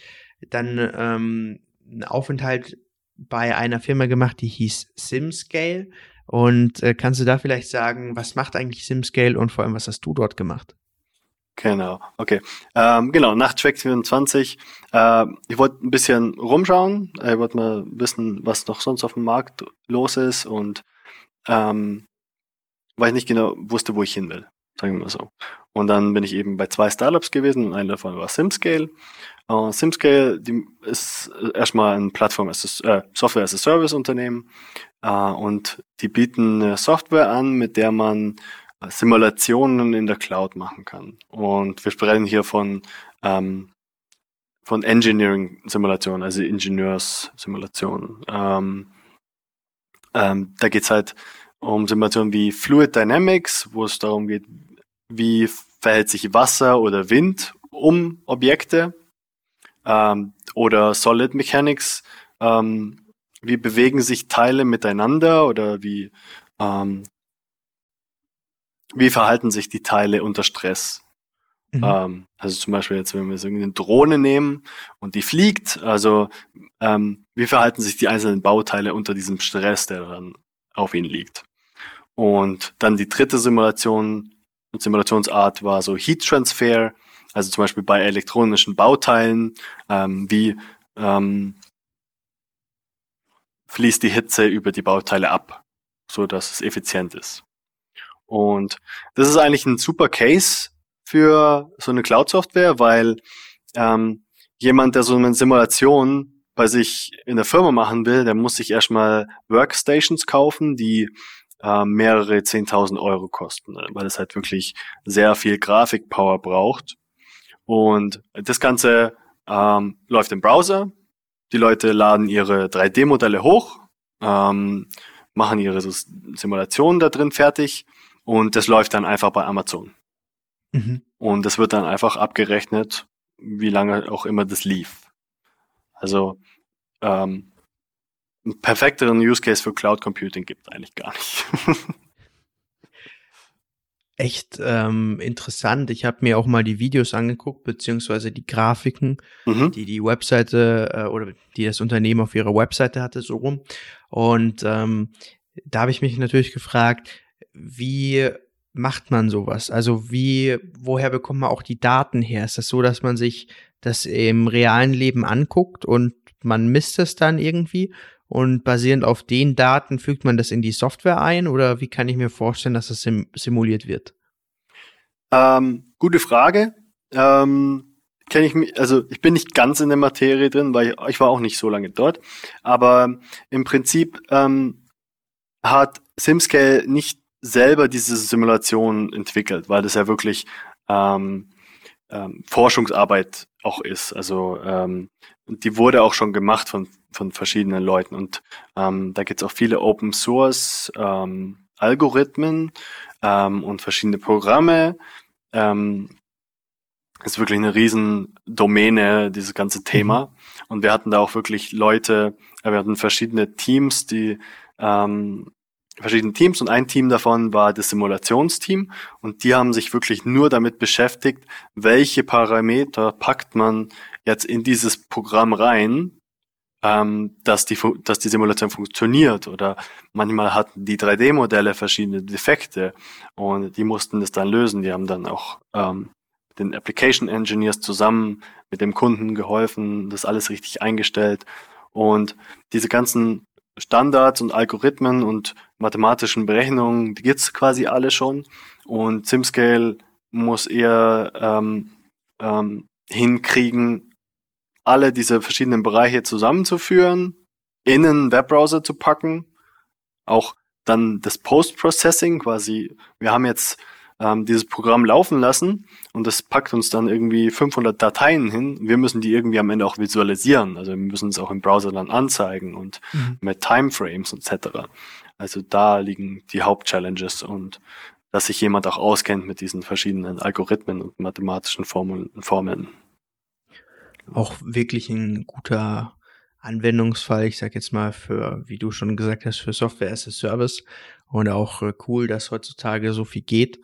dann ähm, einen Aufenthalt bei einer Firma gemacht, die hieß SimScale. Und äh, kannst du da vielleicht sagen, was macht eigentlich SimScale und vor allem, was hast du dort gemacht? Genau, okay. Ähm, genau, nach Track 24. Äh, ich wollte ein bisschen rumschauen. Ich wollte mal wissen, was noch sonst auf dem Markt los ist und ähm, weil ich nicht genau wusste, wo ich hin will. Sagen wir mal so. Und dann bin ich eben bei zwei Startups gewesen und einer davon war SimScale. Uh, SimScale die ist erstmal ein Plattform äh, Software as a Service Unternehmen uh, und die bieten Software an, mit der man Simulationen in der Cloud machen kann. Und wir sprechen hier von, ähm, von Engineering-Simulationen, also Ingenieurs-Simulationen. Ähm, ähm, da geht's halt um Simulationen wie Fluid Dynamics, wo es darum geht, wie verhält sich Wasser oder Wind um Objekte. Ähm, oder Solid Mechanics, ähm, wie bewegen sich Teile miteinander oder wie ähm, wie verhalten sich die Teile unter Stress? Mhm. Ähm, also zum Beispiel jetzt, wenn wir so eine Drohne nehmen und die fliegt, also ähm, wie verhalten sich die einzelnen Bauteile unter diesem Stress, der dann auf ihnen liegt? Und dann die dritte Simulation, Simulationsart war so Heat Transfer, also zum Beispiel bei elektronischen Bauteilen, ähm, wie ähm, fließt die Hitze über die Bauteile ab, so dass es effizient ist. Und das ist eigentlich ein super Case für so eine Cloud-Software, weil ähm, jemand, der so eine Simulation bei sich in der Firma machen will, der muss sich erstmal Workstations kaufen, die äh, mehrere 10.000 Euro kosten, ne? weil es halt wirklich sehr viel Grafikpower braucht. Und das Ganze ähm, läuft im Browser. Die Leute laden ihre 3D-Modelle hoch, ähm, machen ihre Simulationen da drin fertig und das läuft dann einfach bei Amazon. Mhm. Und das wird dann einfach abgerechnet, wie lange auch immer das lief. Also ähm, einen perfekteren Use Case für Cloud Computing gibt es eigentlich gar nicht. *laughs* Echt ähm, interessant. Ich habe mir auch mal die Videos angeguckt, beziehungsweise die Grafiken, mhm. die die Webseite äh, oder die das Unternehmen auf ihrer Webseite hatte, so rum. Und ähm, da habe ich mich natürlich gefragt, wie macht man sowas? Also wie, woher bekommt man auch die Daten her? Ist das so, dass man sich das im realen Leben anguckt und man misst es dann irgendwie und basierend auf den Daten fügt man das in die Software ein oder wie kann ich mir vorstellen, dass das sim simuliert wird? Ähm, gute Frage. Ähm, kenne ich mich, also ich bin nicht ganz in der Materie drin, weil ich, ich war auch nicht so lange dort. Aber im Prinzip ähm, hat SimScale nicht selber diese Simulation entwickelt, weil das ja wirklich ähm, ähm, Forschungsarbeit auch ist. Also ähm, die wurde auch schon gemacht von, von verschiedenen Leuten und ähm, da gibt es auch viele Open Source ähm, Algorithmen ähm, und verschiedene Programme. Ähm, ist wirklich eine riesen Domäne, dieses ganze Thema. Mhm. Und wir hatten da auch wirklich Leute, äh, wir hatten verschiedene Teams, die ähm, verschiedene Teams und ein Team davon war das Simulationsteam und die haben sich wirklich nur damit beschäftigt, welche Parameter packt man jetzt in dieses Programm rein, ähm, dass, die, dass die Simulation funktioniert oder manchmal hatten die 3D-Modelle verschiedene Defekte und die mussten das dann lösen. Die haben dann auch ähm, den Application Engineers zusammen mit dem Kunden geholfen, das alles richtig eingestellt und diese ganzen Standards und Algorithmen und mathematischen Berechnungen, die gibt's quasi alle schon. Und SimScale muss eher ähm, ähm, hinkriegen, alle diese verschiedenen Bereiche zusammenzuführen, in einen Webbrowser zu packen, auch dann das Post-Processing quasi. Wir haben jetzt ähm, dieses Programm laufen lassen und das packt uns dann irgendwie 500 Dateien hin. Wir müssen die irgendwie am Ende auch visualisieren. Also wir müssen es auch im Browser dann anzeigen und mhm. mit Timeframes etc. Also da liegen die Hauptchallenges und dass sich jemand auch auskennt mit diesen verschiedenen Algorithmen und mathematischen Formeln. Formeln. Auch wirklich ein guter Anwendungsfall, ich sag jetzt mal für, wie du schon gesagt hast, für Software as a Service und auch äh, cool, dass heutzutage so viel geht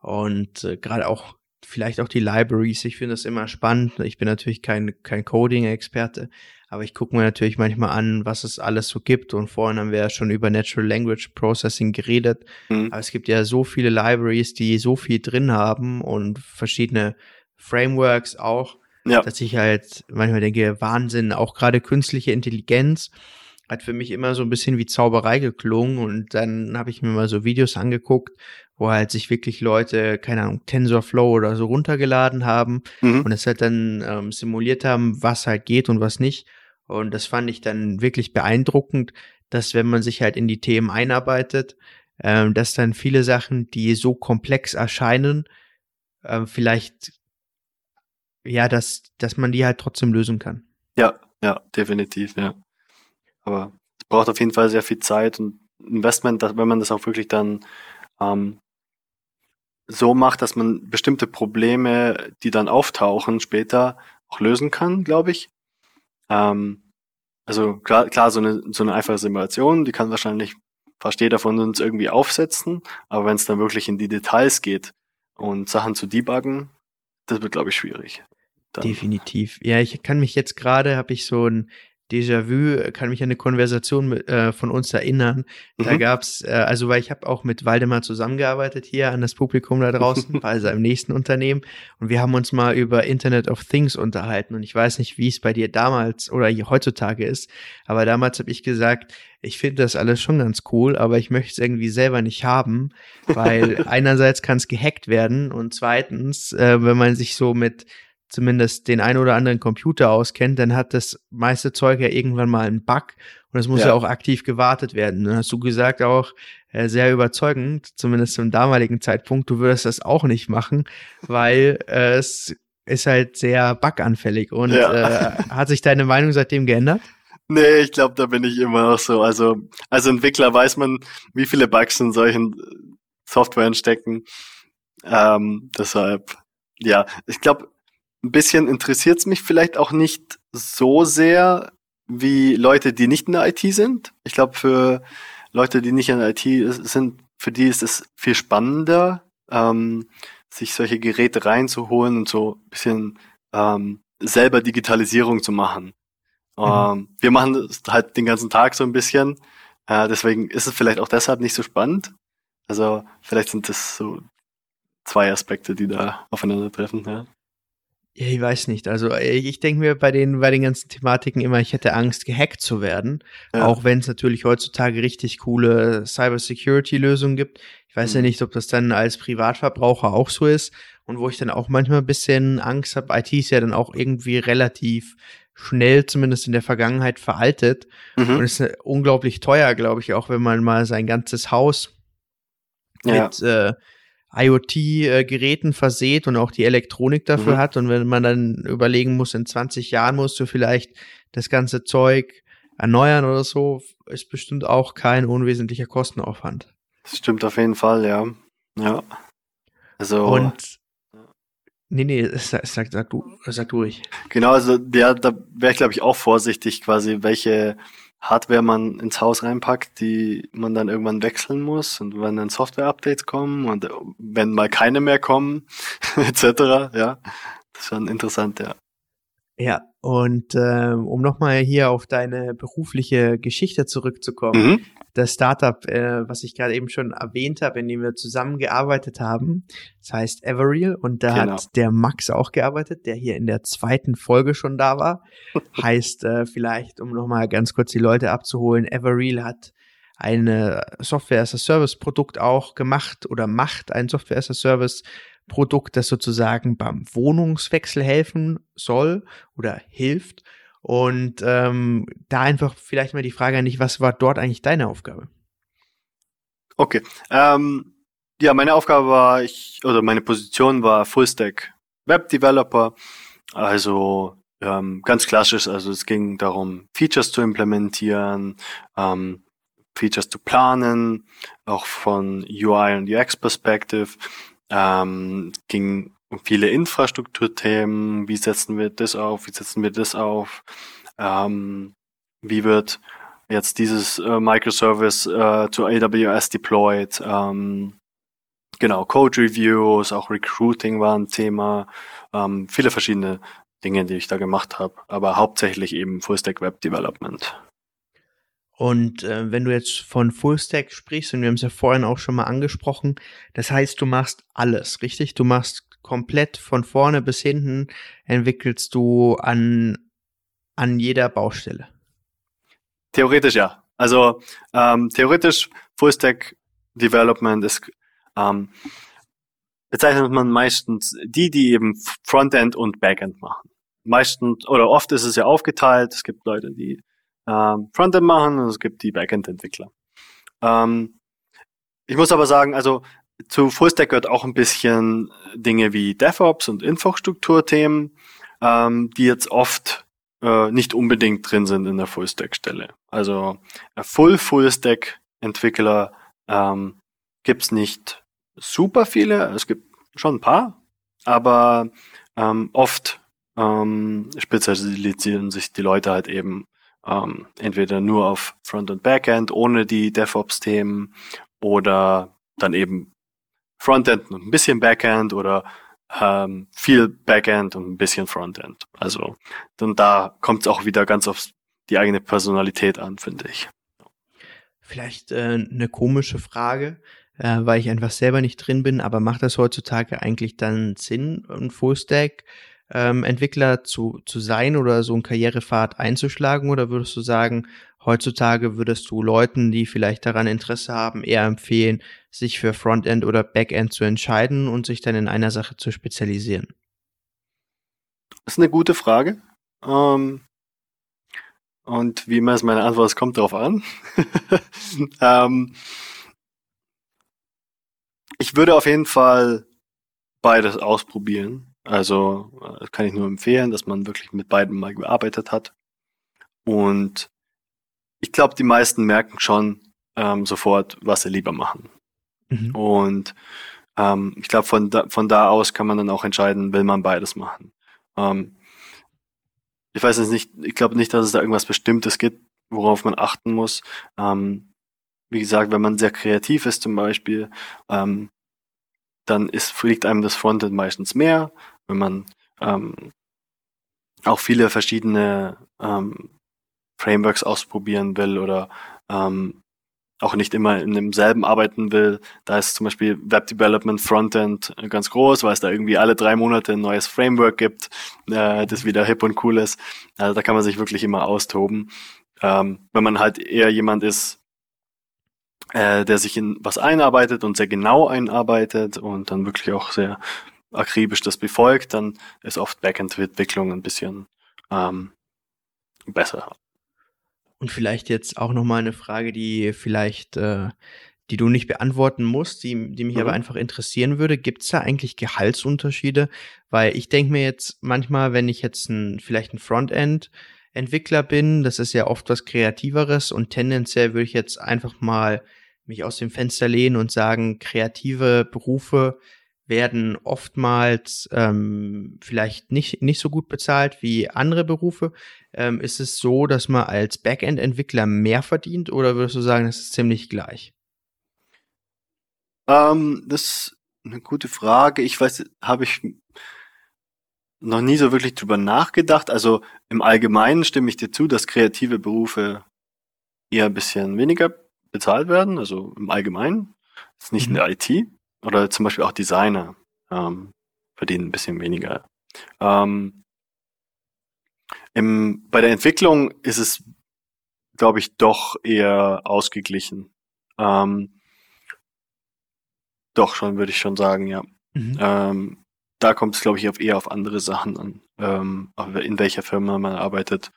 und äh, gerade auch vielleicht auch die Libraries. Ich finde das immer spannend. Ich bin natürlich kein kein Coding-Experte, aber ich gucke mir natürlich manchmal an, was es alles so gibt. Und vorhin haben wir ja schon über Natural Language Processing geredet. Mhm. Aber es gibt ja so viele Libraries, die so viel drin haben und verschiedene Frameworks auch, ja. dass ich halt manchmal denke, Wahnsinn, auch gerade künstliche Intelligenz hat für mich immer so ein bisschen wie Zauberei geklungen und dann habe ich mir mal so Videos angeguckt, wo halt sich wirklich Leute, keine Ahnung, TensorFlow oder so runtergeladen haben mhm. und es halt dann ähm, simuliert haben, was halt geht und was nicht. Und das fand ich dann wirklich beeindruckend, dass wenn man sich halt in die Themen einarbeitet, ähm, dass dann viele Sachen, die so komplex erscheinen, ähm, vielleicht, ja, dass, dass man die halt trotzdem lösen kann. Ja, ja, definitiv, ja. Aber es braucht auf jeden Fall sehr viel Zeit und Investment, dass, wenn man das auch wirklich dann ähm, so macht, dass man bestimmte Probleme, die dann auftauchen, später auch lösen kann, glaube ich. Ähm, also klar, klar so, eine, so eine einfache Simulation, die kann wahrscheinlich fast jeder von uns irgendwie aufsetzen, aber wenn es dann wirklich in die Details geht und Sachen zu debuggen, das wird, glaube ich, schwierig. Dann. Definitiv. Ja, ich kann mich jetzt gerade, habe ich so ein Déjà-vu, kann mich an eine Konversation mit, äh, von uns erinnern. Mhm. Da gab's, äh, also weil ich habe auch mit Waldemar zusammengearbeitet hier an das Publikum da draußen, *laughs* bei seinem nächsten Unternehmen. Und wir haben uns mal über Internet of Things unterhalten. Und ich weiß nicht, wie es bei dir damals oder heutzutage ist, aber damals habe ich gesagt, ich finde das alles schon ganz cool, aber ich möchte es irgendwie selber nicht haben, weil *laughs* einerseits kann es gehackt werden und zweitens, äh, wenn man sich so mit zumindest den ein oder anderen Computer auskennt, dann hat das meiste Zeug ja irgendwann mal einen Bug und es muss ja. ja auch aktiv gewartet werden. Dann hast du gesagt auch äh, sehr überzeugend, zumindest zum damaligen Zeitpunkt, du würdest das auch nicht machen, weil äh, es ist halt sehr buganfällig. Und ja. äh, hat sich deine Meinung seitdem geändert? Nee, ich glaube, da bin ich immer noch so. Also als Entwickler weiß man, wie viele Bugs in solchen Softwaren stecken. Ähm, deshalb, ja, ich glaube, ein bisschen interessiert es mich vielleicht auch nicht so sehr wie Leute, die nicht in der IT sind. Ich glaube, für Leute, die nicht in der IT sind, für die ist es viel spannender, ähm, sich solche Geräte reinzuholen und so ein bisschen ähm, selber Digitalisierung zu machen. Mhm. Ähm, wir machen das halt den ganzen Tag so ein bisschen. Äh, deswegen ist es vielleicht auch deshalb nicht so spannend. Also vielleicht sind das so zwei Aspekte, die da aufeinandertreffen. Ja. Ja, ich weiß nicht. Also äh, ich denke mir bei den, bei den ganzen Thematiken immer, ich hätte Angst, gehackt zu werden. Ja. Auch wenn es natürlich heutzutage richtig coole Cybersecurity-Lösungen gibt. Ich weiß mhm. ja nicht, ob das dann als Privatverbraucher auch so ist. Und wo ich dann auch manchmal ein bisschen Angst habe, IT ist ja dann auch irgendwie relativ schnell, zumindest in der Vergangenheit, veraltet. Mhm. Und ist äh, unglaublich teuer, glaube ich, auch wenn man mal sein ganzes Haus ja. mit äh, IoT-Geräten verseht und auch die Elektronik dafür mhm. hat. Und wenn man dann überlegen muss, in 20 Jahren musst du vielleicht das ganze Zeug erneuern oder so, ist bestimmt auch kein unwesentlicher Kostenaufwand. Das stimmt auf jeden Fall, ja. Ja. Also. Und Nee, nee, sag, sag, sag du, sag du ruhig. Genau, also ja, da wäre ich glaube ich auch vorsichtig, quasi, welche Hardware man ins Haus reinpackt, die man dann irgendwann wechseln muss und wenn dann Software-Updates kommen und wenn mal keine mehr kommen, *laughs* etc. Ja, das ist schon interessant, ja. Ja, und äh, um nochmal hier auf deine berufliche Geschichte zurückzukommen, mhm. Das Startup, äh, was ich gerade eben schon erwähnt habe, in dem wir zusammengearbeitet haben, das heißt Everreal und da genau. hat der Max auch gearbeitet, der hier in der zweiten Folge schon da war. *laughs* heißt äh, vielleicht, um nochmal ganz kurz die Leute abzuholen, Everreal hat eine Software as a Service Produkt auch gemacht oder macht ein Software as a Service Produkt, das sozusagen beim Wohnungswechsel helfen soll oder hilft. Und ähm, da einfach vielleicht mal die Frage an dich, was war dort eigentlich deine Aufgabe? Okay. Ähm, ja, meine Aufgabe war, ich, oder meine Position war Fullstack Web Developer. Also ähm, ganz klassisch, also es ging darum, Features zu implementieren, ähm, Features zu planen, auch von UI und UX Perspective. Ähm, ging viele Infrastrukturthemen. Wie setzen wir das auf? Wie setzen wir das auf? Ähm, wie wird jetzt dieses äh, Microservice äh, zu AWS deployed? Ähm, genau, Code Reviews, auch Recruiting war ein Thema. Ähm, viele verschiedene Dinge, die ich da gemacht habe, aber hauptsächlich eben Fullstack Web Development. Und äh, wenn du jetzt von Fullstack sprichst, und wir haben es ja vorhin auch schon mal angesprochen, das heißt, du machst alles, richtig? Du machst komplett von vorne bis hinten, entwickelst du an, an jeder Baustelle. Theoretisch ja. Also ähm, theoretisch Fullstack Development ist ähm, bezeichnet man meistens die, die eben Frontend und Backend machen. Meistens oder oft ist es ja aufgeteilt. Es gibt Leute, die ähm, Frontend machen und es gibt die Backend-Entwickler. Ähm, ich muss aber sagen, also zu Fullstack gehört auch ein bisschen Dinge wie DevOps und Infrastrukturthemen, ähm, die jetzt oft äh, nicht unbedingt drin sind in der Fullstack-Stelle. Also äh, Full Fullstack-Entwickler ähm, gibt's nicht super viele, es gibt schon ein paar, aber ähm, oft ähm, spezialisieren sich die Leute halt eben ähm, entweder nur auf Front- und Backend ohne die DevOps-Themen oder dann eben Frontend und ein bisschen Backend oder ähm, viel Backend und ein bisschen Frontend. Also dann da kommt es auch wieder ganz auf die eigene Personalität an, finde ich. Vielleicht äh, eine komische Frage, äh, weil ich einfach selber nicht drin bin, aber macht das heutzutage eigentlich dann Sinn, ein Fullstack ähm, Entwickler zu, zu sein oder so einen Karrierepfad einzuschlagen? Oder würdest du sagen, heutzutage würdest du Leuten, die vielleicht daran Interesse haben, eher empfehlen, sich für Frontend oder Backend zu entscheiden und sich dann in einer Sache zu spezialisieren? Das ist eine gute Frage. Ähm, und wie immer ist meine Antwort, es kommt darauf an. *laughs* ähm, ich würde auf jeden Fall beides ausprobieren. Also das kann ich nur empfehlen, dass man wirklich mit beiden mal gearbeitet hat. Und ich glaube, die meisten merken schon ähm, sofort, was sie lieber machen. Mhm. Und ähm, ich glaube, von da, von da aus kann man dann auch entscheiden, will man beides machen. Ähm, ich weiß jetzt nicht, ich glaube nicht, dass es da irgendwas Bestimmtes gibt, worauf man achten muss. Ähm, wie gesagt, wenn man sehr kreativ ist zum Beispiel, ähm, dann ist, fliegt einem das Frontend meistens mehr wenn man ähm, auch viele verschiedene ähm, Frameworks ausprobieren will oder ähm, auch nicht immer in demselben arbeiten will. Da ist zum Beispiel Web Development Frontend ganz groß, weil es da irgendwie alle drei Monate ein neues Framework gibt, äh, das wieder hip und cool ist. Also da kann man sich wirklich immer austoben. Ähm, wenn man halt eher jemand ist, äh, der sich in was einarbeitet und sehr genau einarbeitet und dann wirklich auch sehr akribisch das befolgt, dann ist oft Backend-Entwicklung ein bisschen ähm, besser. Und vielleicht jetzt auch nochmal eine Frage, die vielleicht, äh, die du nicht beantworten musst, die, die mich mhm. aber einfach interessieren würde. Gibt es da eigentlich Gehaltsunterschiede? Weil ich denke mir jetzt manchmal, wenn ich jetzt ein, vielleicht ein Frontend Entwickler bin, das ist ja oft was Kreativeres und tendenziell würde ich jetzt einfach mal mich aus dem Fenster lehnen und sagen, kreative Berufe werden oftmals ähm, vielleicht nicht, nicht so gut bezahlt wie andere Berufe. Ähm, ist es so, dass man als Backend-Entwickler mehr verdient oder würdest du sagen, das ist ziemlich gleich? Ähm, das ist eine gute Frage. Ich weiß, habe ich noch nie so wirklich drüber nachgedacht. Also im Allgemeinen stimme ich dir zu, dass kreative Berufe eher ein bisschen weniger bezahlt werden, also im Allgemeinen. Das ist nicht mhm. in der IT. Oder zum Beispiel auch Designer ähm, verdienen ein bisschen weniger. Ähm, im, bei der Entwicklung ist es, glaube ich, doch eher ausgeglichen. Ähm, doch schon, würde ich schon sagen, ja. Mhm. Ähm, da kommt es, glaube ich, auf, eher auf andere Sachen an, ähm, in welcher Firma man arbeitet,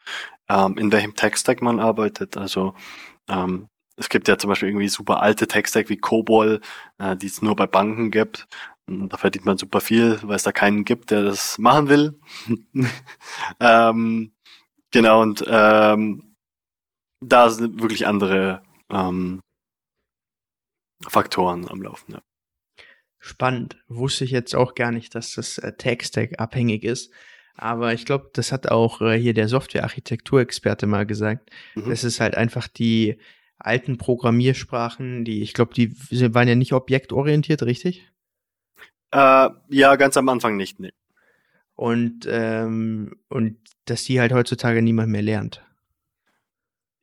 ähm, in welchem Tech-Stack man arbeitet. Also ähm, es gibt ja zum Beispiel irgendwie super alte Tech-Stack wie COBOL, äh, die es nur bei Banken gibt. Und da verdient man super viel, weil es da keinen gibt, der das machen will. *laughs* ähm, genau, und ähm, da sind wirklich andere ähm, Faktoren am Laufen. Ja. Spannend. Wusste ich jetzt auch gar nicht, dass das äh, Tech-Stack abhängig ist. Aber ich glaube, das hat auch äh, hier der Software-Architekturexperte mal gesagt. Mhm. Das ist halt einfach die alten Programmiersprachen, die, ich glaube, die waren ja nicht objektorientiert, richtig? Äh, ja, ganz am Anfang nicht, nee. und, ähm, und dass die halt heutzutage niemand mehr lernt.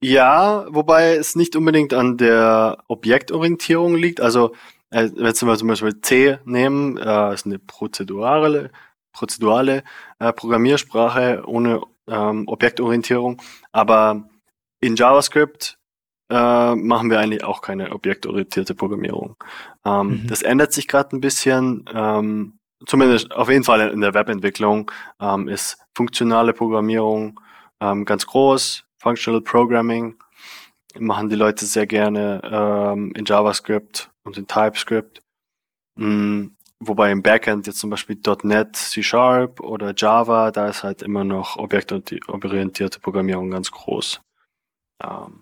Ja, wobei es nicht unbedingt an der Objektorientierung liegt. Also, äh, wenn wir zum Beispiel C nehmen, äh, ist eine prozedurale, prozedurale äh, Programmiersprache ohne ähm, Objektorientierung. Aber in JavaScript äh, machen wir eigentlich auch keine objektorientierte Programmierung. Ähm, mhm. Das ändert sich gerade ein bisschen. Ähm, zumindest auf jeden Fall in der Webentwicklung ähm, ist funktionale Programmierung ähm, ganz groß. Functional Programming machen die Leute sehr gerne ähm, in JavaScript und in TypeScript. Mhm. Wobei im Backend jetzt zum Beispiel .NET, C Sharp oder Java, da ist halt immer noch objektorientierte Programmierung ganz groß. Ähm.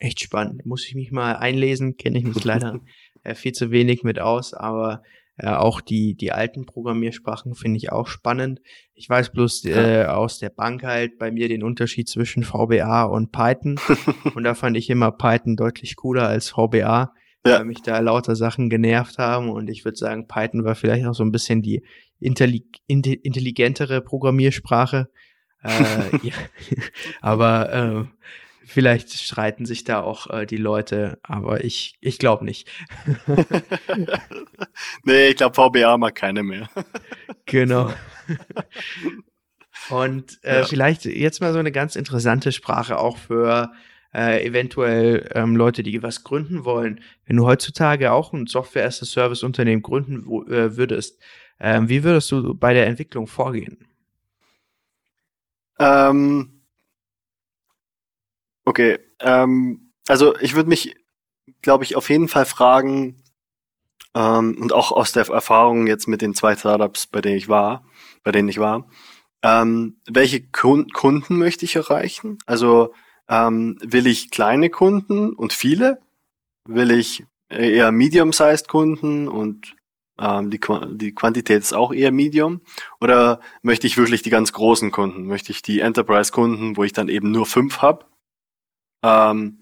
Echt spannend. Muss ich mich mal einlesen, kenne ich mich leider äh, viel zu wenig mit aus, aber äh, auch die, die alten Programmiersprachen finde ich auch spannend. Ich weiß bloß äh, aus der Bank halt bei mir den Unterschied zwischen VBA und Python. *laughs* und da fand ich immer Python deutlich cooler als VBA, ja. weil mich da lauter Sachen genervt haben. Und ich würde sagen, Python war vielleicht auch so ein bisschen die intelligentere Programmiersprache. Äh, *laughs* ja. *laughs* Aber äh, vielleicht streiten sich da auch äh, die Leute, aber ich, ich glaube nicht. *laughs* nee, ich glaube, VBA mag keine mehr. *laughs* genau. *laughs* Und äh, ja. vielleicht jetzt mal so eine ganz interessante Sprache auch für äh, eventuell ähm, Leute, die was gründen wollen. Wenn du heutzutage auch ein Software-as-a-Service-Unternehmen gründen äh, würdest, ähm, wie würdest du bei der Entwicklung vorgehen? Ähm, okay, ähm, also ich würde mich, glaube ich, auf jeden Fall fragen, ähm, und auch aus der Erfahrung jetzt mit den zwei Startups, bei denen ich war, bei denen ich war, ähm, welche Kunden möchte ich erreichen? Also ähm, will ich kleine Kunden und viele? Will ich eher medium-sized Kunden und ähm, die, Qu die Quantität ist auch eher Medium? Oder möchte ich wirklich die ganz großen Kunden? Möchte ich die Enterprise-Kunden, wo ich dann eben nur fünf habe? Ähm,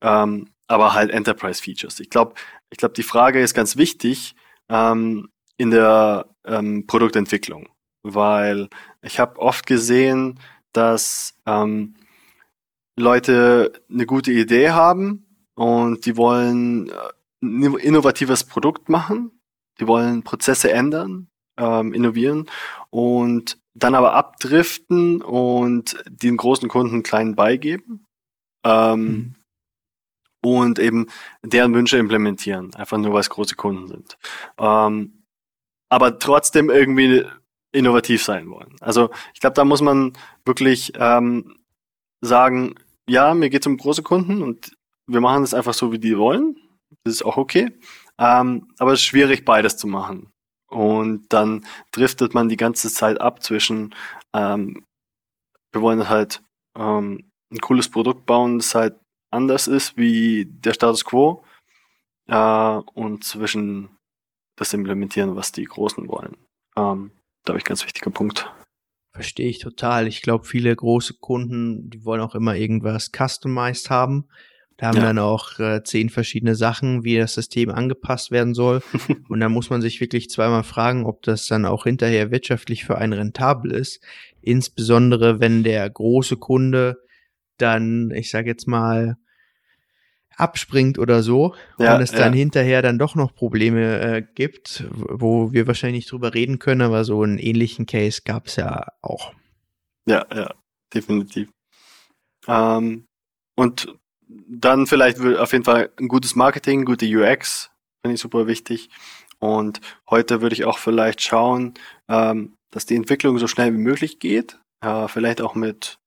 ähm, aber halt Enterprise-Features. Ich glaube, ich glaube, die Frage ist ganz wichtig ähm, in der ähm, Produktentwicklung, weil ich habe oft gesehen, dass ähm, Leute eine gute Idee haben und die wollen äh, ein innovatives Produkt machen die wollen Prozesse ändern, ähm, innovieren und dann aber abdriften und den großen Kunden kleinen beigeben. Ähm, mhm. Und eben deren Wünsche implementieren, einfach nur weil es große Kunden sind. Ähm, aber trotzdem irgendwie innovativ sein wollen. Also ich glaube, da muss man wirklich ähm, sagen, ja, mir geht es um große Kunden und wir machen das einfach so, wie die wollen. Das ist auch okay. Ähm, aber es ist schwierig, beides zu machen. Und dann driftet man die ganze Zeit ab zwischen, ähm, wir wollen halt ähm, ein cooles Produkt bauen, das halt anders ist wie der Status quo, äh, und zwischen das Implementieren, was die Großen wollen. Ähm, da habe ich ganz wichtiger Punkt. Verstehe ich total. Ich glaube, viele große Kunden, die wollen auch immer irgendwas customized haben. Da haben ja. dann auch äh, zehn verschiedene Sachen, wie das System angepasst werden soll. *laughs* und da muss man sich wirklich zweimal fragen, ob das dann auch hinterher wirtschaftlich für einen rentabel ist. Insbesondere wenn der große Kunde dann, ich sage jetzt mal, abspringt oder so ja, und es dann ja. hinterher dann doch noch Probleme äh, gibt, wo wir wahrscheinlich drüber reden können, aber so einen ähnlichen Case gab es ja auch. Ja, ja, definitiv. Ähm, und dann vielleicht auf jeden Fall ein gutes Marketing, gute UX, finde ich super wichtig. Und heute würde ich auch vielleicht schauen, ähm, dass die Entwicklung so schnell wie möglich geht. Äh, vielleicht auch mit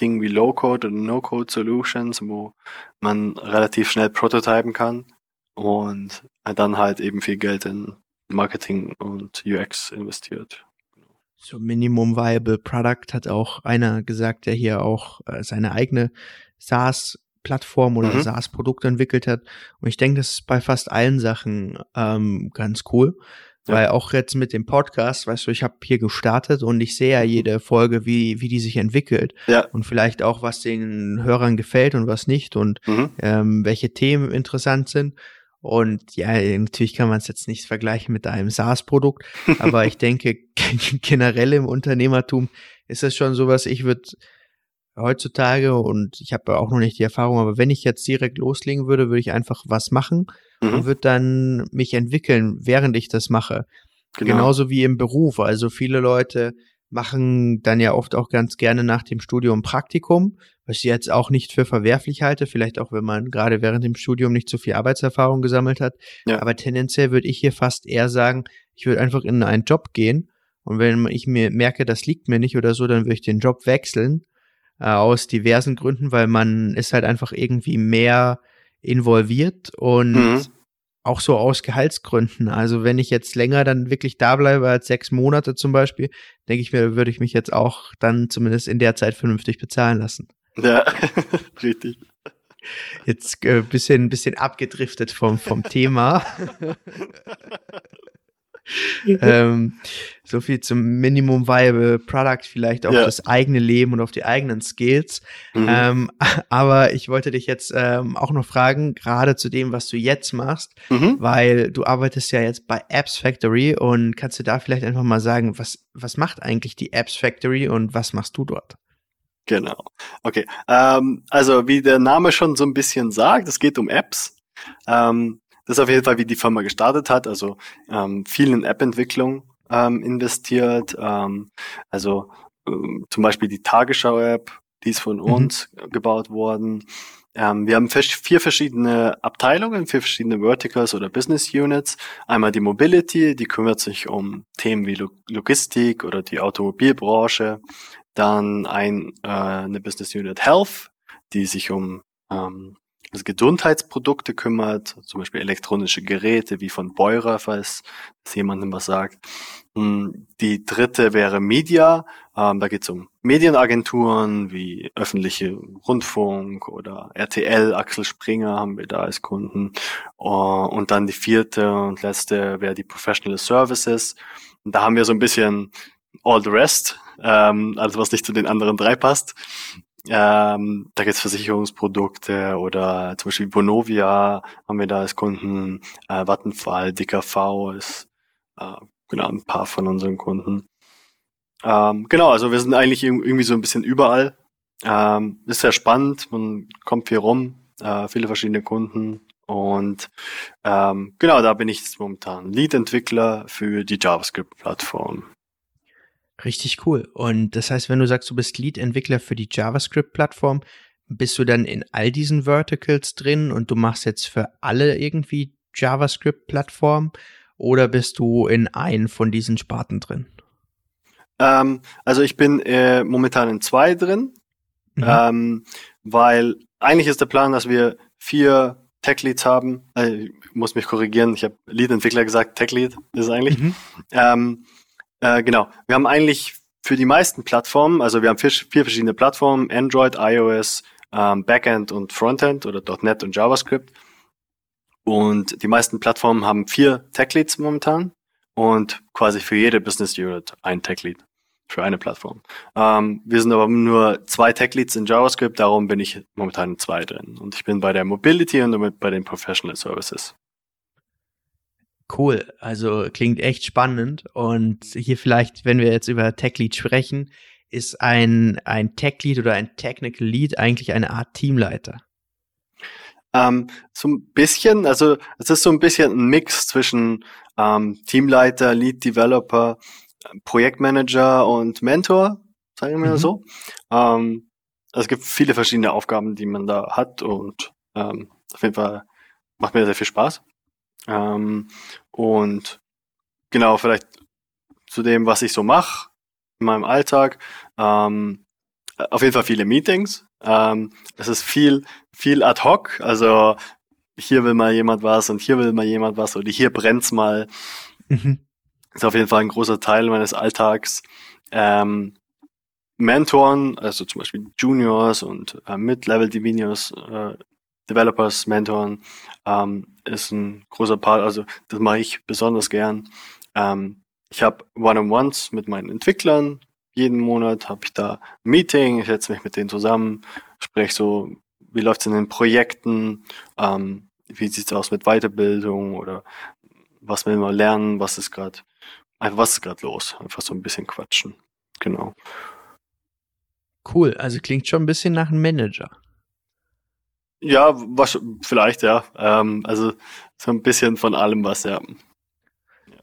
Dingen wie Low-Code oder No-Code-Solutions, wo man relativ schnell prototypen kann und dann halt eben viel Geld in Marketing und UX investiert. So Minimum Viable Product hat auch einer gesagt, der hier auch äh, seine eigene SaaS Plattform oder mhm. SaaS-Produkt entwickelt hat. Und ich denke, das ist bei fast allen Sachen ähm, ganz cool. Ja. Weil auch jetzt mit dem Podcast, weißt du, ich habe hier gestartet und ich sehe ja mhm. jede Folge, wie, wie die sich entwickelt. Ja. Und vielleicht auch, was den Hörern gefällt und was nicht und mhm. ähm, welche Themen interessant sind. Und ja, natürlich kann man es jetzt nicht vergleichen mit einem SaaS-Produkt, *laughs* aber ich denke, *laughs* generell im Unternehmertum ist es schon sowas, ich würde heutzutage und ich habe auch noch nicht die Erfahrung, aber wenn ich jetzt direkt loslegen würde, würde ich einfach was machen mhm. und würde dann mich entwickeln, während ich das mache. Genau. Genauso wie im Beruf. Also viele Leute machen dann ja oft auch ganz gerne nach dem Studium Praktikum, was ich jetzt auch nicht für verwerflich halte, vielleicht auch wenn man gerade während dem Studium nicht so viel Arbeitserfahrung gesammelt hat. Ja. Aber tendenziell würde ich hier fast eher sagen, ich würde einfach in einen Job gehen und wenn ich mir merke, das liegt mir nicht oder so, dann würde ich den Job wechseln aus diversen Gründen, weil man ist halt einfach irgendwie mehr involviert und mhm. auch so aus Gehaltsgründen. Also wenn ich jetzt länger dann wirklich da bleibe als sechs Monate zum Beispiel, denke ich mir, würde ich mich jetzt auch dann zumindest in der Zeit vernünftig bezahlen lassen. Ja, *laughs* richtig. Jetzt äh, bisschen, bisschen abgedriftet vom, vom Thema. *laughs* ähm, so viel zum Minimum Viable Product, vielleicht auf ja. das eigene Leben und auf die eigenen Skills. Mhm. Ähm, *laughs* aber ich wollte dich jetzt ähm, auch noch fragen, gerade zu dem, was du jetzt machst, mhm. weil du arbeitest ja jetzt bei Apps Factory und kannst du da vielleicht einfach mal sagen, was, was macht eigentlich die Apps Factory und was machst du dort? Genau. Okay. Ähm, also wie der Name schon so ein bisschen sagt, es geht um Apps. Ähm, das ist auf jeden Fall, wie die Firma gestartet hat. Also ähm, viel in App-Entwicklung ähm, investiert. Ähm, also ähm, zum Beispiel die Tagesschau-App, die ist von mhm. uns gebaut worden. Ähm, wir haben vier verschiedene Abteilungen, vier verschiedene Verticals oder Business Units. Einmal die Mobility, die kümmert sich um Themen wie Logistik oder die Automobilbranche. Dann ein, äh, eine Business Unit Health, die sich um ähm, also Gesundheitsprodukte kümmert, zum Beispiel elektronische Geräte wie von Beurer, falls das jemandem was sagt. Hm, die dritte wäre Media. Ähm, da geht es um Medienagenturen wie öffentliche Rundfunk oder RTL, Axel Springer haben wir da als Kunden. Uh, und dann die vierte und letzte wäre die Professional Services. Und da haben wir so ein bisschen all the rest, ähm, alles was nicht zu den anderen drei passt. Ähm, da gibt es Versicherungsprodukte oder zum Beispiel Bonovia haben wir da als Kunden, äh, Vattenfall, DKV ist äh, genau ein paar von unseren Kunden. Ähm, genau, also wir sind eigentlich irgendwie so ein bisschen überall. Ähm, ist sehr spannend, man kommt hier rum, äh, viele verschiedene Kunden und ähm, genau, da bin ich jetzt momentan Lead-Entwickler für die JavaScript-Plattform. Richtig cool. Und das heißt, wenn du sagst, du bist Lead-Entwickler für die JavaScript-Plattform, bist du dann in all diesen Verticals drin und du machst jetzt für alle irgendwie JavaScript-Plattformen oder bist du in einen von diesen Sparten drin? Ähm, also ich bin äh, momentan in zwei drin, mhm. ähm, weil eigentlich ist der Plan, dass wir vier Tech-Leads haben. Äh, ich muss mich korrigieren, ich habe Lead-Entwickler gesagt, Tech-Lead ist eigentlich. Mhm. Ähm, äh, genau. Wir haben eigentlich für die meisten Plattformen, also wir haben vier, vier verschiedene Plattformen, Android, iOS, ähm, Backend und Frontend oder .NET und JavaScript. Und die meisten Plattformen haben vier Tech-Leads momentan und quasi für jede Business Unit ein Tech-Lead für eine Plattform. Ähm, wir sind aber nur zwei Tech-Leads in JavaScript, darum bin ich momentan in zwei drin. Und ich bin bei der Mobility und bei den Professional Services. Cool, also klingt echt spannend. Und hier vielleicht, wenn wir jetzt über Tech Lead sprechen, ist ein, ein Tech Lead oder ein Technical Lead eigentlich eine Art Teamleiter? Ähm, so ein bisschen, also es ist so ein bisschen ein Mix zwischen ähm, Teamleiter, Lead Developer, Projektmanager und Mentor, sagen wir mhm. so. Ähm, es gibt viele verschiedene Aufgaben, die man da hat und ähm, auf jeden Fall macht mir sehr viel Spaß. Ähm, und genau, vielleicht zu dem, was ich so mache in meinem Alltag. Ähm, auf jeden Fall viele Meetings. Ähm, es ist viel, viel ad hoc. Also hier will mal jemand was und hier will mal jemand was oder hier brennt's mal. Mhm. Ist auf jeden Fall ein großer Teil meines Alltags. Ähm, Mentoren, also zum Beispiel Juniors und äh, Mid-Level Developers, äh, Developers mentoren, ähm, ist ein großer Part. Also das mache ich besonders gern. Ähm, ich habe One-on-Ones mit meinen Entwicklern. Jeden Monat habe ich da ein Meeting, ich setze mich mit denen zusammen, spreche so, wie läuft es in den Projekten, ähm, wie sieht's aus mit Weiterbildung oder was will man lernen, was ist gerade, einfach was ist gerade los, einfach so ein bisschen quatschen, genau. Cool, also klingt schon ein bisschen nach einem Manager. Ja, was, vielleicht, ja. Ähm, also so ein bisschen von allem was, ja.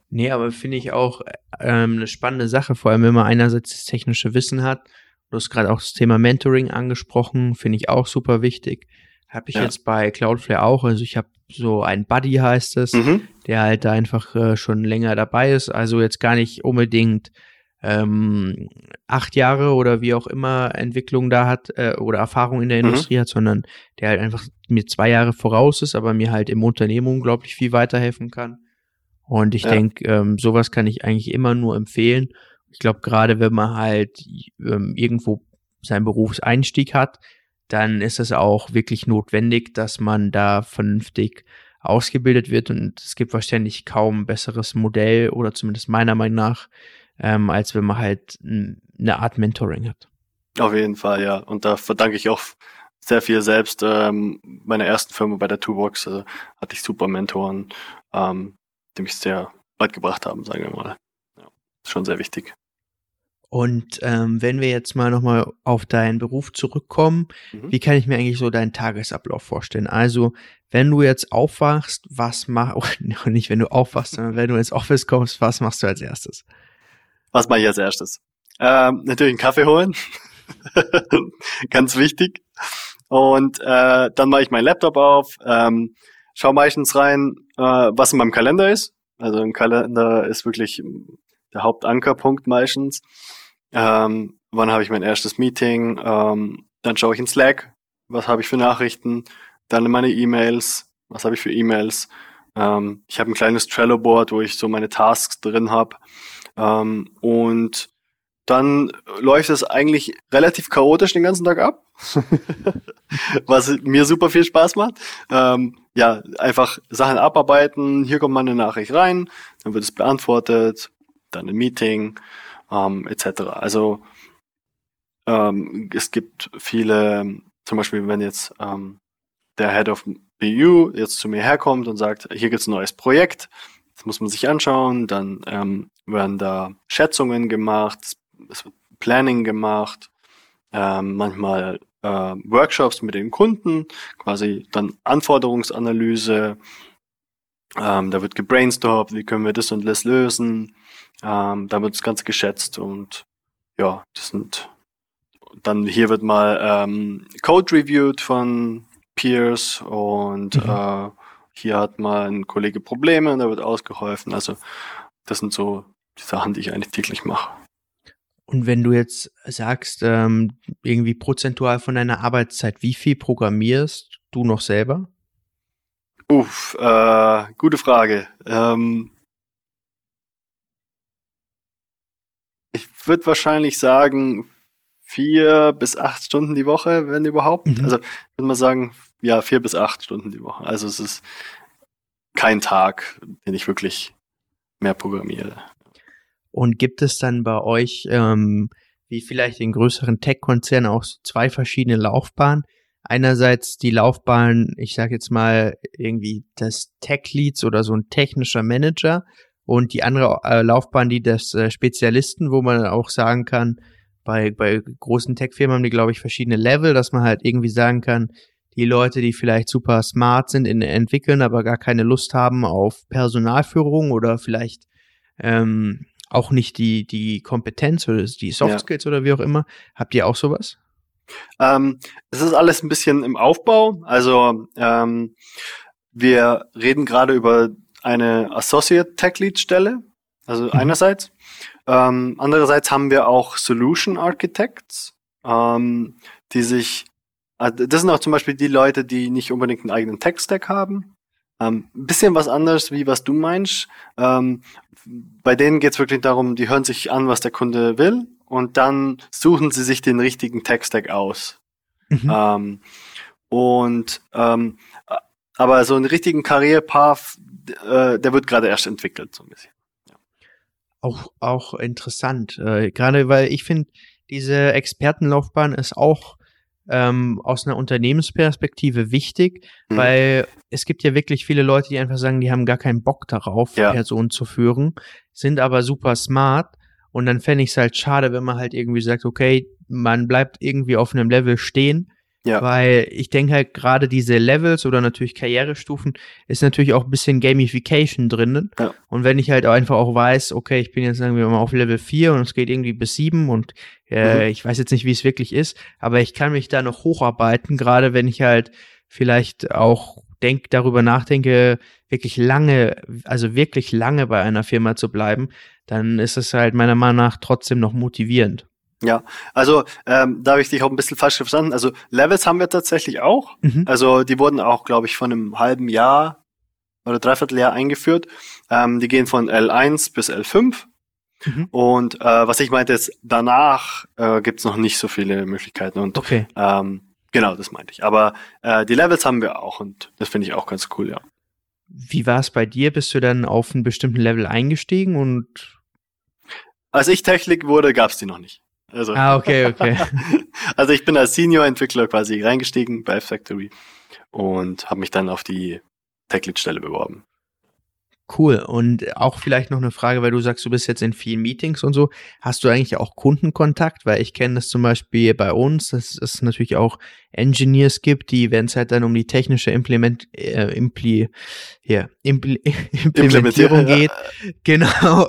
Nee, aber finde ich auch ähm, eine spannende Sache, vor allem wenn man einerseits das technische Wissen hat. Du hast gerade auch das Thema Mentoring angesprochen, finde ich auch super wichtig. Habe ich ja. jetzt bei Cloudflare auch. Also ich habe so ein Buddy heißt es, mhm. der halt da einfach äh, schon länger dabei ist. Also jetzt gar nicht unbedingt ähm, acht Jahre oder wie auch immer Entwicklung da hat äh, oder Erfahrung in der mhm. Industrie hat, sondern der halt einfach mir zwei Jahre voraus ist, aber mir halt im Unternehmen unglaublich viel weiterhelfen kann. Und ich ja. denke, ähm, sowas kann ich eigentlich immer nur empfehlen. Ich glaube, gerade wenn man halt ähm, irgendwo seinen Berufseinstieg hat, dann ist es auch wirklich notwendig, dass man da vernünftig ausgebildet wird und es gibt wahrscheinlich kaum ein besseres Modell oder zumindest meiner Meinung nach, ähm, als wenn man halt eine Art Mentoring hat. Auf jeden Fall, ja. Und da verdanke ich auch sehr viel selbst. Ähm, meiner ersten Firma bei der Toolbox äh, hatte ich super Mentoren, ähm, die mich sehr weit gebracht haben, sagen wir mal. Ja, schon sehr wichtig. Und ähm, wenn wir jetzt mal nochmal auf deinen Beruf zurückkommen, mhm. wie kann ich mir eigentlich so deinen Tagesablauf vorstellen? Also, wenn du jetzt aufwachst, was mach, oh, *laughs* nicht wenn du aufwachst, sondern wenn du ins Office kommst, was machst du als erstes? Was mache ich als erstes? Ähm, natürlich einen Kaffee holen. *laughs* Ganz wichtig. Und äh, dann mache ich meinen Laptop auf, ähm, schaue meistens rein, äh, was in meinem Kalender ist. Also ein Kalender ist wirklich der Hauptankerpunkt meistens. Ähm, wann habe ich mein erstes Meeting? Ähm, dann schaue ich in Slack, was habe ich für Nachrichten? Dann in meine E-Mails, was habe ich für E-Mails? Ähm, ich habe ein kleines Trello-Board, wo ich so meine Tasks drin habe. Ähm, und dann läuft es eigentlich relativ chaotisch den ganzen Tag ab, *laughs* was mir super viel Spaß macht. Ähm, ja, einfach Sachen abarbeiten, hier kommt mal eine Nachricht rein, dann wird es beantwortet, dann ein Meeting, ähm, etc. Also ähm, es gibt viele, zum Beispiel wenn jetzt ähm, der Head of BU jetzt zu mir herkommt und sagt, hier gibt's ein neues Projekt, das muss man sich anschauen, dann ähm, werden da Schätzungen gemacht, es wird Planning gemacht, ähm, manchmal äh, Workshops mit den Kunden, quasi dann Anforderungsanalyse, ähm, da wird gebrainstormt, wie können wir das und das lösen, ähm, da wird das Ganze geschätzt und ja, das sind dann hier wird mal ähm, Code reviewed von Peers und mhm. äh, hier hat mal ein Kollege Probleme und da wird ausgeholfen. Also das sind so die Sachen, die ich eigentlich täglich mache. Und wenn du jetzt sagst, ähm, irgendwie prozentual von deiner Arbeitszeit, wie viel programmierst du noch selber? Uff, äh, gute Frage. Ähm, Ich würde wahrscheinlich sagen, vier bis acht Stunden die Woche, wenn überhaupt. Mhm. Also würde man sagen, ja, vier bis acht Stunden die Woche. Also es ist kein Tag, den ich wirklich mehr programmiere. Und gibt es dann bei euch, ähm, wie vielleicht in größeren Tech-Konzernen, auch zwei verschiedene Laufbahnen? Einerseits die Laufbahn, ich sage jetzt mal irgendwie des Tech-Leads oder so ein technischer Manager und die andere äh, Laufbahn, die des äh, Spezialisten, wo man auch sagen kann, bei, bei großen Tech-Firmen haben die, glaube ich, verschiedene Level, dass man halt irgendwie sagen kann, die Leute, die vielleicht super smart sind in entwickeln, aber gar keine Lust haben auf Personalführung oder vielleicht ähm, auch nicht die, die Kompetenz oder die Soft Skills ja. oder wie auch immer. Habt ihr auch sowas? Ähm, es ist alles ein bisschen im Aufbau. Also ähm, wir reden gerade über eine Associate Tech Lead Stelle, also mhm. einerseits. Ähm, andererseits haben wir auch Solution Architects, ähm, die sich, äh, das sind auch zum Beispiel die Leute, die nicht unbedingt einen eigenen Tech-Stack haben. Ähm, bisschen was anderes, wie was du meinst. Ähm, bei denen geht es wirklich darum, die hören sich an, was der Kunde will und dann suchen sie sich den richtigen Tech-Stack aus. Mhm. Ähm, und ähm, aber so einen richtigen Karrierepath, äh, der wird gerade erst entwickelt, so ein bisschen. Ja. Auch, auch interessant. Äh, gerade weil ich finde, diese Expertenlaufbahn ist auch ähm, aus einer Unternehmensperspektive wichtig, Mhm. weil es gibt ja wirklich viele Leute, die einfach sagen, die haben gar keinen Bock darauf, Ja. Personen zu führen, sind aber super smart. Und dann fände ich es halt schade, wenn man halt irgendwie sagt, okay, man bleibt irgendwie auf einem Level stehen. Ja. Weil ich denke halt gerade diese Levels oder natürlich Karrierestufen ist natürlich auch ein bisschen Gamification drinnen. Ja. Und wenn ich halt einfach auch weiß, okay, ich bin jetzt sagen wir mal auf Level 4 und es geht irgendwie bis 7 und äh, Mhm. ich weiß jetzt nicht, wie es wirklich ist, aber ich kann mich da noch hocharbeiten, gerade wenn ich halt vielleicht auch denk, darüber nachdenke, wirklich lange, also wirklich lange bei einer Firma zu bleiben, dann ist es halt meiner Meinung nach trotzdem noch motivierend. Ja, also ähm, da habe ich dich auch ein bisschen falsch verstanden. Also Levels haben wir tatsächlich auch. Mhm. Also die wurden auch, glaube ich, von einem halben Jahr oder Dreivierteljahr eingeführt. Ähm, die gehen von L1 bis L5. Mhm. Und äh, was ich meinte ist, danach äh, gibt's noch nicht so viele Möglichkeiten. Und Okay. ähm, genau, das meinte ich. Aber äh, die Levels haben wir auch und das finde ich auch ganz cool, ja. Wie war es bei dir? Bist du dann auf einen bestimmten Level eingestiegen und Als ich Technik wurde, gab's die noch nicht. Also, Ah, okay, okay. *laughs* also ich bin als Senior-Entwickler quasi reingestiegen bei F-Factory und habe mich dann auf die Tech-Lead-Stelle beworben. Cool. Und auch vielleicht noch eine Frage, weil du sagst, du bist jetzt in vielen Meetings und so. Hast du eigentlich auch Kundenkontakt? Weil ich kenne das zum Beispiel bei uns, dass es natürlich auch Engineers gibt, die, wenn es halt dann um die technische Implement, äh, Impli, hier, Impli, *laughs* Implementierung geht, genau,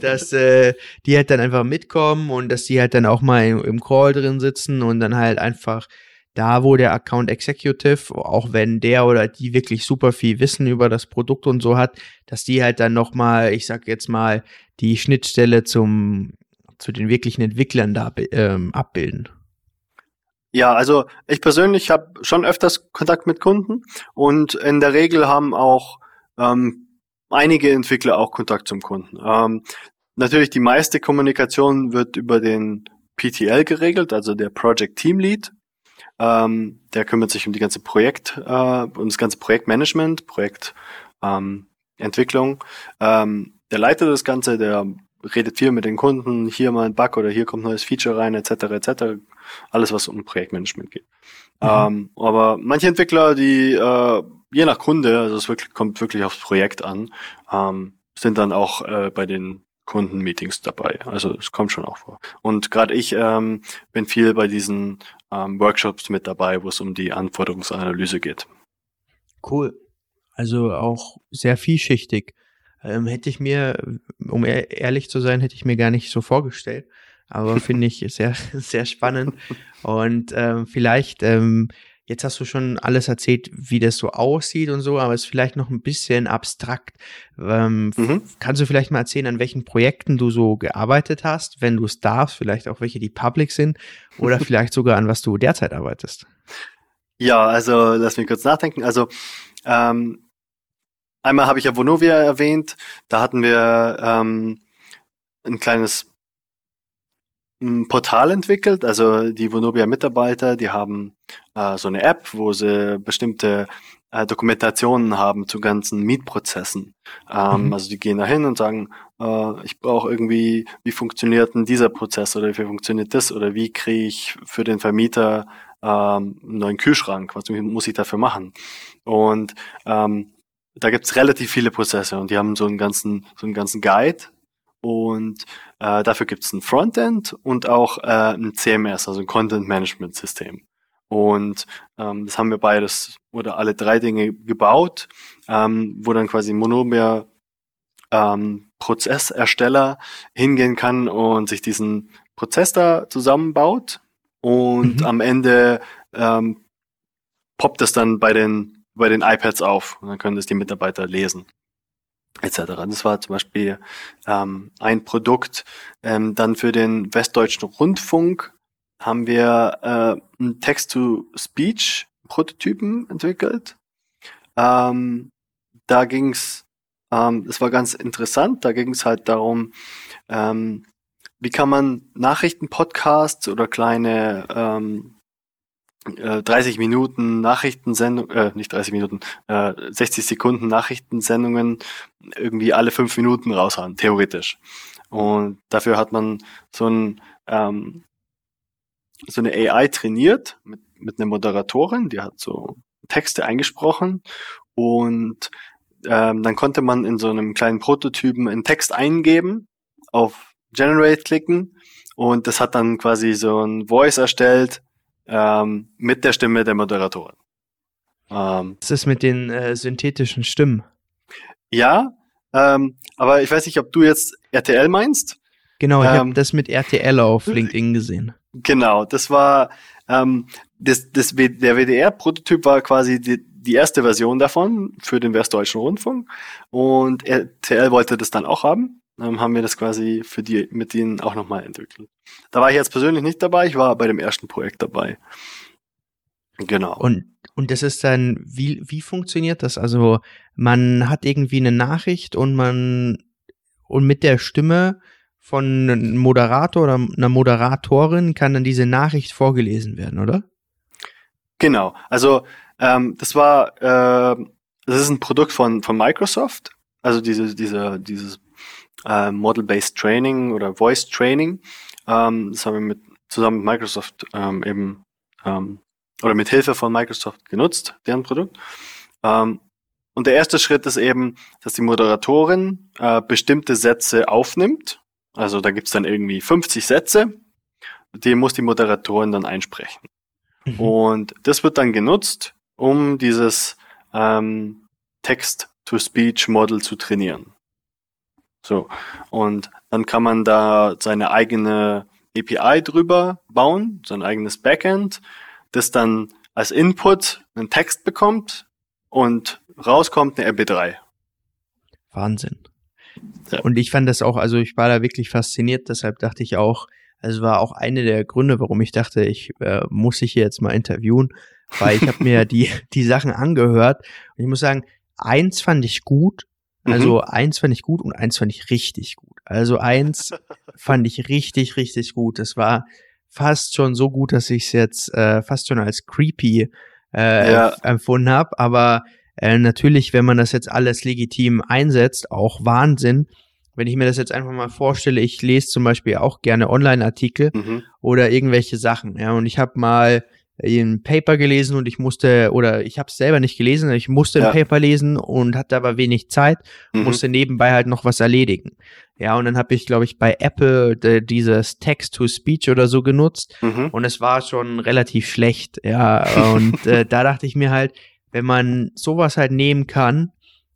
dass äh, die halt dann einfach mitkommen und dass die halt dann auch mal im, im Call drin sitzen und dann halt einfach da, wo der Account Executive, auch wenn der oder die wirklich super viel Wissen über das Produkt und so hat, dass die halt dann nochmal, ich sag jetzt mal, die Schnittstelle zum, zu den wirklichen Entwicklern da ähm, abbilden. Ja, also ich persönlich habe schon öfters Kontakt mit Kunden und in der Regel haben auch ähm, einige Entwickler auch Kontakt zum Kunden. Ähm, natürlich die meiste Kommunikation wird über den PTL geregelt, also der Project Team Lead. Ähm, der kümmert sich um die ganze Projekt, äh, um das ganze Projektmanagement, Projektentwicklung. Ähm, ähm, der leitet das Ganze, der redet viel mit den Kunden, hier mal ein Bug oder hier kommt ein neues Feature rein, etc. etc. Alles, was um Projektmanagement geht. Mhm. Ähm, aber manche Entwickler, die äh, je nach Kunde, also es wirklich, kommt wirklich aufs Projekt an, ähm, sind dann auch äh, bei den Kundenmeetings dabei. Also es kommt schon auch vor. Und gerade ich ähm, bin viel bei diesen ähm, Workshops mit dabei, wo es um die Anforderungsanalyse geht. Cool. Also auch sehr vielschichtig. Ähm, hätte ich mir, um ehr- ehrlich zu sein, hätte ich mir gar nicht so vorgestellt. Aber *laughs* finde ich sehr, *laughs* sehr spannend. Und ähm, vielleicht, ähm, jetzt hast du schon alles erzählt, wie das so aussieht und so, aber es ist vielleicht noch ein bisschen abstrakt. Ähm, Mhm. Kannst du vielleicht mal erzählen, an welchen Projekten du so gearbeitet hast, wenn du es darfst, vielleicht auch welche, die public sind, oder *laughs* vielleicht sogar an was du derzeit arbeitest? Ja, also lass mich kurz nachdenken. Also ähm, einmal habe ich ja Vonovia erwähnt. Da hatten wir ähm, ein kleines ein Portal entwickelt. Also die Vonovia-Mitarbeiter, die haben äh, so eine App, wo sie bestimmte äh, Dokumentationen haben zu ganzen Mietprozessen. Ähm, Mhm. Also die gehen da hin und sagen, äh, ich brauche irgendwie, wie funktioniert denn dieser Prozess oder wie funktioniert das oder wie kriege ich für den Vermieter ähm, einen neuen Kühlschrank, was muss ich dafür machen? Und ähm, da gibt's relativ viele Prozesse und die haben so einen ganzen, so einen ganzen Guide und äh, dafür gibt's ein Frontend und auch äh, ein CMS, also ein Content Management System. Und ähm, das haben wir beides oder alle drei Dinge gebaut, ähm, wo dann quasi Monomia ähm, Prozessersteller hingehen kann und sich diesen Prozess da zusammenbaut und Mhm. am Ende ähm, poppt es dann bei den bei den iPads auf und dann können das die Mitarbeiter lesen etc. Das war zum Beispiel ähm, ein Produkt. Ähm, dann für den Westdeutschen Rundfunk haben wir äh, einen Text-to-Speech-Prototypen entwickelt. Ähm, da ging's, ähm, das war ganz interessant, da ging's halt darum, ähm, wie kann man Nachrichtenpodcasts oder kleine ähm, äh, 30 Minuten Nachrichtensendung, äh, nicht 30 Minuten, äh, 60 Sekunden Nachrichtensendungen irgendwie alle fünf Minuten raushauen, theoretisch. Und dafür hat man so ein ähm, so eine AI trainiert mit mit einer Moderatorin, die hat so Texte eingesprochen und ähm, dann konnte man in so einem kleinen Prototypen einen Text eingeben, auf Generate klicken und das hat dann quasi so ein Voice erstellt ähm, mit der Stimme der Moderatorin. Ähm, das ist mit den äh, synthetischen Stimmen. Ja, ähm, aber ich weiß nicht, ob du jetzt RTL meinst. Genau, ich ähm, habe das mit RTL auf LinkedIn gesehen. Genau, das war ähm, das, das, der WDR-Prototyp war quasi die, die erste Version davon für den Westdeutschen Rundfunk und RTL wollte das dann auch haben. Dann haben wir das quasi für die mit denen auch nochmal entwickelt. Da war ich jetzt persönlich nicht dabei, ich war bei dem ersten Projekt dabei. Genau. Und und das ist dann, wie, wie funktioniert das? Also man hat irgendwie eine Nachricht und man und mit der Stimme von einem Moderator oder einer Moderatorin kann dann diese Nachricht vorgelesen werden, oder? Genau. Also ähm, das war, äh, das ist ein Produkt von von Microsoft. Also diese diese dieses äh, Model-based Training oder Voice Training. Ähm, das haben wir mit zusammen mit Microsoft ähm, eben ähm, oder mit Hilfe von Microsoft genutzt, deren Produkt. Ähm, und der erste Schritt ist eben, dass die Moderatorin äh, bestimmte Sätze aufnimmt. Also da gibt's dann irgendwie 50 Sätze, die muss die Moderatorin dann einsprechen. Mhm. Und das wird dann genutzt, um dieses ähm, Text-to-Speech-Model zu trainieren. So, und dann kann man da seine eigene API drüber bauen, sein eigenes Backend das dann als Input einen Text bekommt und rauskommt eine MP3. Wahnsinn. Ja. Und ich fand das auch, also ich war da wirklich fasziniert, deshalb dachte ich auch, also war auch eine der Gründe, warum ich dachte, ich äh, muss ich hier jetzt mal interviewen, weil ich habe mir *laughs* die die Sachen angehört und ich muss sagen, eins fand ich gut, also mhm. eins fand ich gut und eins fand ich richtig gut. Also eins *laughs* fand ich richtig richtig gut. Das war fast schon so gut, dass ich es jetzt äh, fast schon als creepy äh, ja. empfunden habe. Aber äh, natürlich, wenn man das jetzt alles legitim einsetzt, auch Wahnsinn. Wenn ich mir das jetzt einfach mal vorstelle, ich lese zum Beispiel auch gerne Online-Artikel mhm. oder irgendwelche Sachen. Ja, und ich habe mal ein Paper gelesen und ich musste, oder ich habe es selber nicht gelesen, ich musste ja. ein Paper lesen und hatte aber wenig Zeit, mhm. musste nebenbei halt noch was erledigen. Ja, und dann habe ich, glaube ich, bei Apple de, dieses Text-to-Speech oder so genutzt mhm. und es war schon relativ schlecht. Ja, und *laughs* äh, da dachte ich mir halt, wenn man sowas halt nehmen kann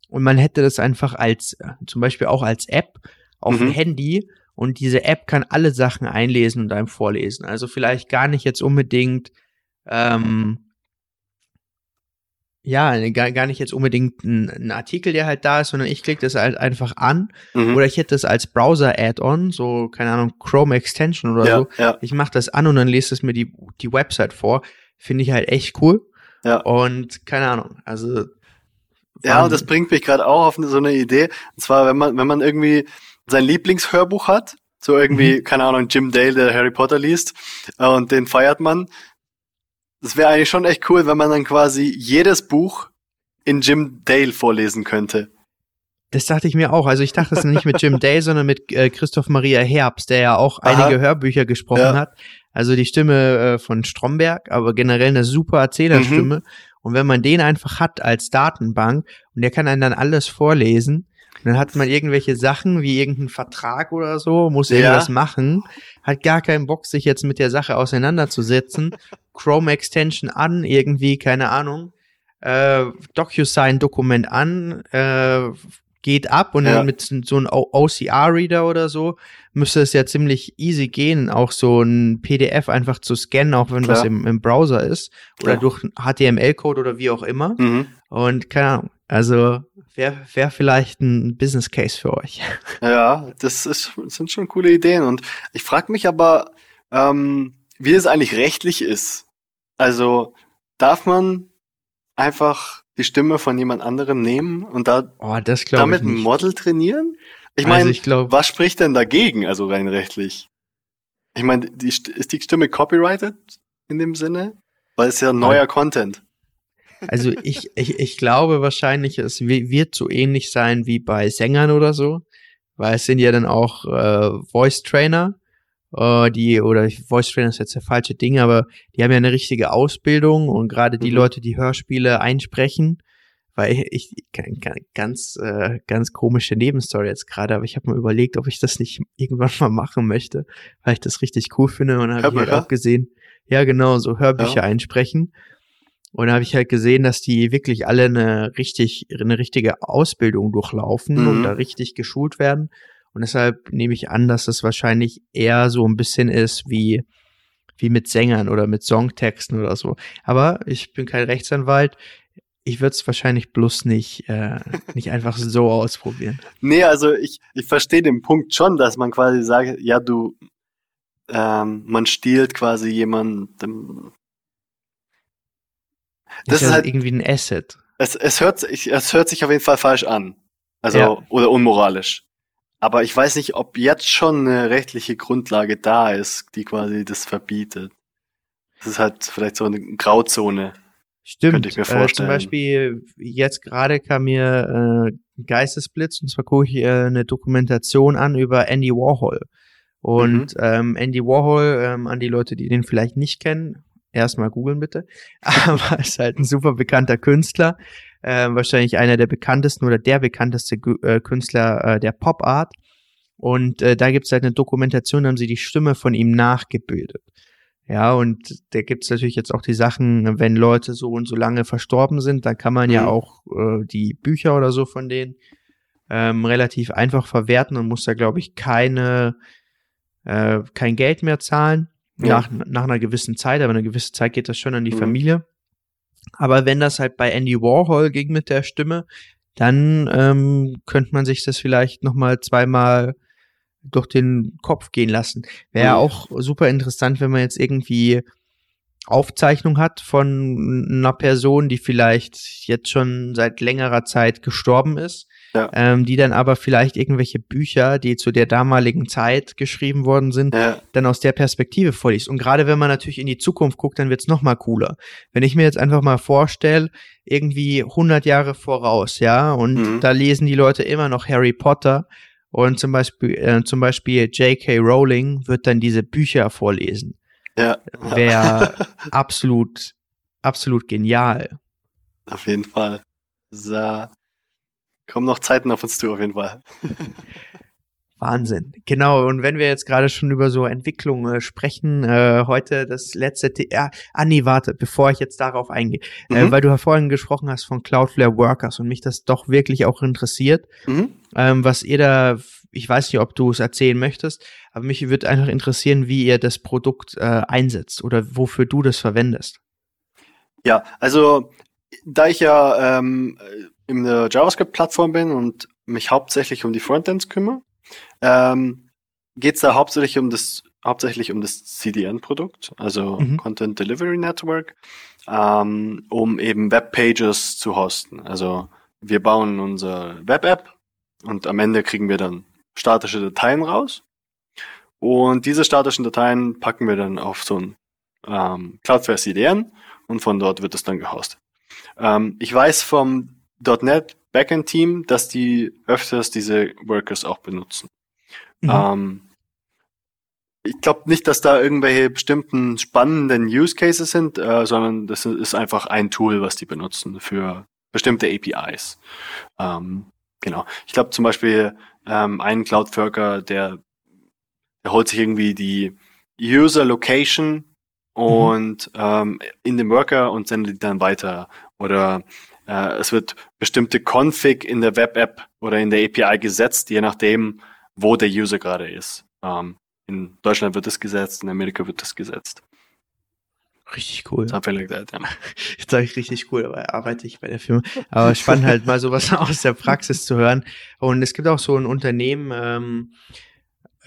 und man hätte das einfach als, äh, zum Beispiel auch als App auf mhm. dem Handy und diese App kann alle Sachen einlesen und einem vorlesen. Also vielleicht gar nicht jetzt unbedingt ähm, ja, gar, gar nicht jetzt unbedingt ein, ein, Artikel, der halt da ist, sondern ich klicke das halt einfach an mhm. oder ich hätte das als Browser-Add-on, so, keine Ahnung, Chrome Extension oder ja, so. Ja. Ich mache das an und dann lese es mir die, die Website vor. Finde ich halt echt cool. Ja. Und keine Ahnung, also. Ja, und das bringt mich gerade auch auf so eine Idee. Und zwar, wenn man, wenn man irgendwie sein Lieblingshörbuch hat, so irgendwie, mhm. keine Ahnung, Jim Dale, der Harry Potter liest, äh, und den feiert man, das wäre eigentlich schon echt cool, wenn man dann quasi jedes Buch in Jim Dale vorlesen könnte. Das dachte ich mir auch. Also ich dachte es nicht mit Jim Dale, sondern mit äh, Christoph Maria Herbst, der ja auch Aha. einige Hörbücher gesprochen ja. hat. Also die Stimme äh, von Stromberg, aber generell eine super Erzählerstimme. Mhm. Und wenn man den einfach hat als Datenbank und der kann einen dann alles vorlesen, dann hat man irgendwelche Sachen wie irgendeinen Vertrag oder so, muss irgendwas ja. machen, hat gar keinen Bock, sich jetzt mit der Sache auseinanderzusetzen. *laughs* Chrome Extension an, irgendwie, keine Ahnung. Äh, DocuSign-Dokument an, äh, geht ab und ja. dann mit so einem OCR-Reader oder so müsste es ja ziemlich easy gehen, auch so ein PDF einfach zu scannen, auch wenn Klar. was im, im Browser ist oder ja. durch HTML-Code oder wie auch immer. Mhm. Und keine Ahnung, also wäre wär vielleicht ein Business Case für euch. *laughs* Ja, das, ist, das sind schon coole Ideen. Und ich frage mich aber, ähm, wie es eigentlich rechtlich ist. Also darf man einfach die Stimme von jemand anderem nehmen und da oh, damit ein Model trainieren? Ich meine, also was spricht denn dagegen, also rein rechtlich? Ich meine, ist die Stimme copyrighted in dem Sinne? Weil es ja neuer. Content. Also ich, ich, ich glaube wahrscheinlich, es wird so ähnlich sein wie bei Sängern oder so, weil es sind ja dann auch äh, Voice Trainer äh, die, oder Voice Trainer ist jetzt der falsche Ding, aber die haben ja eine richtige Ausbildung und gerade die Mhm. Leute, die Hörspiele einsprechen, weil ich, ganz, äh, ganz komische Nebenstory jetzt gerade, aber ich habe mal überlegt, ob ich das nicht irgendwann mal machen möchte, weil ich das richtig cool finde und habe ich halt auch gesehen, ja genau, so Hörbücher Ja. einsprechen. Und da habe ich halt gesehen, dass die wirklich alle eine richtig, eine richtige Ausbildung durchlaufen Mhm. und da richtig geschult werden. Und deshalb nehme ich an, dass das wahrscheinlich eher so ein bisschen ist wie, wie mit Sängern oder mit Songtexten oder so. Aber ich bin kein Rechtsanwalt. Ich würde es wahrscheinlich bloß nicht, äh, *laughs* nicht einfach so ausprobieren. Nee, also ich, ich verstehe den Punkt schon, dass man quasi sagt, ja, du, ähm, man stiehlt quasi jemandem. Das ist ja halt- irgendwie ein Asset. Es, es, hört, sich- es hört sich auf jeden Fall falsch an. Also, Ja. oder unmoralisch. Aber ich weiß nicht, ob jetzt schon eine rechtliche Grundlage da ist, die quasi das verbietet. Das ist halt vielleicht so eine Grauzone. Stimmt. Könnte ich mir Äh, zum vorstellen. Beispiel, jetzt gerade kam mir äh, Geistesblitz und zwar gucke ich äh, eine Dokumentation an über Andy Warhol. Und ähm, Andy Warhol, ähm, an die Leute, die den vielleicht nicht kennen, erstmal googeln bitte. *laughs* Aber ist halt ein super bekannter Künstler. Ähm, wahrscheinlich einer der bekanntesten oder der bekannteste Gü- äh, Künstler äh, der Pop Art. Und äh, da gibt's halt eine Dokumentation, da haben sie die Stimme von ihm nachgebildet. Ja, und da gibt's natürlich jetzt auch die Sachen, wenn Leute so und so lange verstorben sind, dann kann man ja Mhm. auch äh, die Bücher oder so von denen ähm, relativ einfach verwerten und muss da, glaube ich, keine, äh, kein Geld mehr zahlen Ja. nach, nach einer gewissen Zeit, aber eine gewisse Zeit geht das schon an die Mhm. Familie. Aber wenn das halt bei Andy Warhol ging mit der Stimme, dann ähm, könnte man sich das vielleicht noch mal zweimal durch den Kopf gehen lassen. Wäre Mhm. auch super interessant, wenn man jetzt irgendwie Aufzeichnung hat von einer Person, die vielleicht jetzt schon seit längerer Zeit gestorben ist, Ja. ähm, die dann aber vielleicht irgendwelche Bücher, die zu der damaligen Zeit geschrieben worden sind, Ja, dann aus der Perspektive vorliest. Und gerade wenn man natürlich in die Zukunft guckt, dann wird's noch mal cooler. Wenn ich mir jetzt einfach mal vorstelle, irgendwie 100 Jahre voraus, ja, und Mhm. da lesen die Leute immer noch Harry Potter und zum Beispiel, äh, zum Beispiel J.K. Rowling wird dann diese Bücher vorlesen. ja. Wäre *laughs* absolut, absolut genial. Auf jeden Fall. So. Kommen noch Zeiten auf uns zu, auf jeden Fall. *laughs* Wahnsinn. Genau, und wenn wir jetzt gerade schon über so Entwicklung äh, sprechen, äh, heute das letzte The ah, ah nee, warte, bevor ich jetzt darauf eingehe, äh, Mhm. weil du ja vorhin gesprochen hast von Cloudflare Workers und mich das doch wirklich auch interessiert, Mhm. ähm, was ihr da, ich weiß nicht, ob du es erzählen möchtest, aber mich würde einfach interessieren, wie ihr das Produkt äh, einsetzt oder wofür du das verwendest. Ja, also da ich ja ähm, in der JavaScript-Plattform bin und mich hauptsächlich um die Frontends kümmere, ähm, geht es da hauptsächlich um das hauptsächlich um das CDN-Produkt, also Mhm. Content Delivery Network, ähm, um eben Webpages zu hosten. Also wir bauen unsere Web-App und am Ende kriegen wir dann statische Dateien raus. Und diese statischen Dateien packen wir dann auf so ein ähm, Cloudflare CDN und von dort wird es dann gehostet. Ähm, ich weiß vom .NET Backend Team, dass die öfters diese Workers auch benutzen. Mhm. Ähm, ich glaube nicht, dass da irgendwelche bestimmten spannenden Use Cases sind, äh, sondern das ist einfach ein Tool, was die benutzen für bestimmte APIs. Ähm, genau. Ich glaube zum Beispiel ähm, ein Cloud-Worker, der, der holt sich irgendwie die User Location und ähm, in dem Worker und sendet die dann weiter. Oder äh, es wird bestimmte Config in der Web-App oder in der API gesetzt, je nachdem, wo der User gerade ist. Ähm, in Deutschland wird es gesetzt, in Amerika wird es gesetzt. Richtig cool. Like that, ja. *laughs* Jetzt sage ich richtig cool, aber arbeite ich bei der Firma. Aber spannend halt mal sowas *laughs* aus der Praxis zu hören. Und es gibt auch so ein Unternehmen, ähm,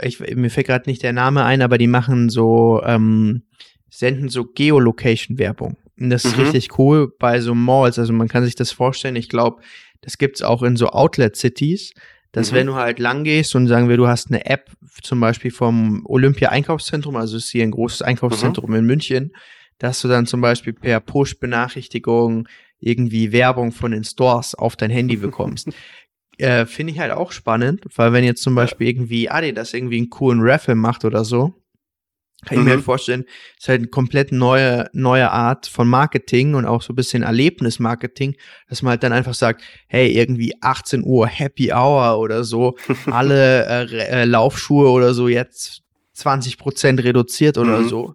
ich, mir fällt gerade nicht der Name ein, aber die machen so, ähm, senden so Geolocation-Werbung. Das ist Mhm. richtig cool bei so Malls. Also man kann sich das vorstellen. Ich glaube, das gibt's auch in so Outlet-Cities, dass Mhm. wenn du halt lang gehst und sagen wir, du hast eine App zum Beispiel vom Olympia-Einkaufszentrum, also ist hier ein großes Einkaufszentrum in München, dass du dann zum Beispiel per Push-Benachrichtigung irgendwie Werbung von den Stores auf dein Handy *laughs* bekommst. äh, Finde ich halt auch spannend, weil wenn jetzt zum. Beispiel irgendwie Adidas irgendwie einen coolen Raffle macht oder so, kann ich mir halt vorstellen, ist halt eine komplett neue, neue Art von Marketing und auch so ein bisschen Erlebnismarketing, dass man halt dann einfach sagt, hey, irgendwie 18 Uhr Happy Hour oder so, *laughs* alle äh, äh, Laufschuhe oder so jetzt 20 Prozent reduziert oder mhm. so.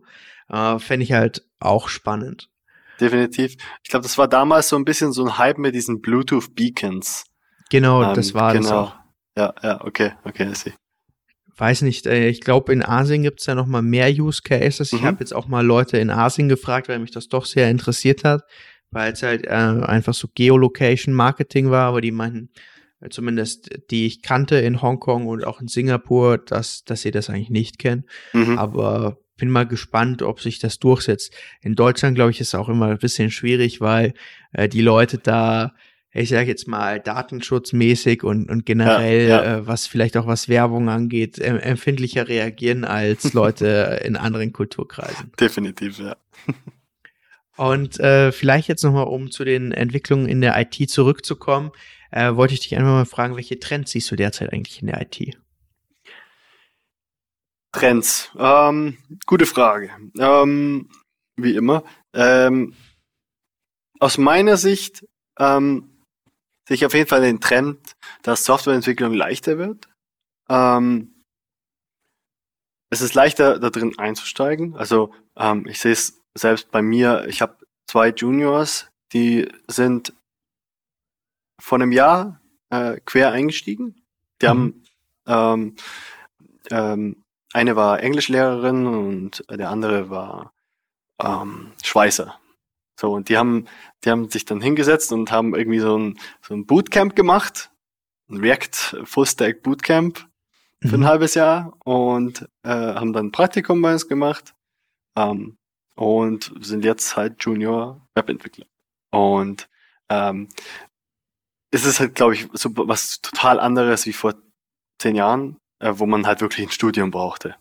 Äh, Fände ich halt auch spannend. Definitiv. Ich glaube, das war damals so ein bisschen so ein Hype mit diesen Bluetooth Beacons. Genau, ähm, das war genau. das auch. Ja, ja, okay, okay, I see weiß nicht, äh, ich glaube, in Asien gibt es ja noch mal mehr Use Cases. Ich mhm. habe jetzt auch mal Leute in Asien gefragt, weil mich das doch sehr interessiert hat, weil es halt äh, einfach so Geolocation Marketing war, aber die meinten, äh, zumindest die ich kannte in Hongkong und auch in Singapur, dass, dass sie das eigentlich nicht kennen. Mhm. Aber bin mal gespannt, ob sich das durchsetzt. In Deutschland, glaube ich, ist es auch immer ein bisschen schwierig, weil äh, die Leute da ich sage jetzt mal, datenschutzmäßig und, und generell, ja, ja. Äh, was vielleicht auch was Werbung angeht, äh, empfindlicher reagieren als *laughs* Leute in anderen Kulturkreisen. Definitiv, ja. Und äh, vielleicht jetzt nochmal, um zu den Entwicklungen in der IT zurückzukommen, äh, wollte ich dich einfach mal fragen, welche Trends siehst du derzeit eigentlich in der IT? Trends, ähm, gute Frage. Ähm, wie immer. Ähm, aus meiner Sicht ähm, sehe ich auf jeden Fall den Trend, dass Softwareentwicklung leichter wird. Ähm, es ist leichter, da drin einzusteigen. Also ähm, ich sehe es selbst bei mir. Ich habe zwei Juniors, die sind vor einem Jahr äh, quer eingestiegen. Die mhm. haben ähm, ähm, eine war Englischlehrerin und der andere war ähm, Schweißer. So, und die haben, die haben sich dann hingesetzt und haben irgendwie so ein, so ein Bootcamp gemacht. Ein React Fullstack Bootcamp für mhm. ein halbes Jahr und äh, haben dann ein Praktikum bei uns gemacht ähm, und sind jetzt halt Junior Webentwickler. Und ähm, es ist halt, glaube ich, so was total anderes wie vor zehn Jahren, äh, wo man halt wirklich ein Studium brauchte.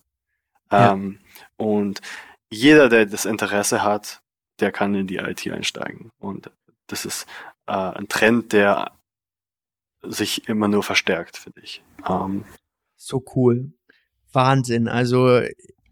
Ja. Ähm, und jeder, der das Interesse hat, der kann in die IT einsteigen. Und das ist äh, ein Trend, der sich immer nur verstärkt, finde ich. Ähm, so cool. Wahnsinn. Also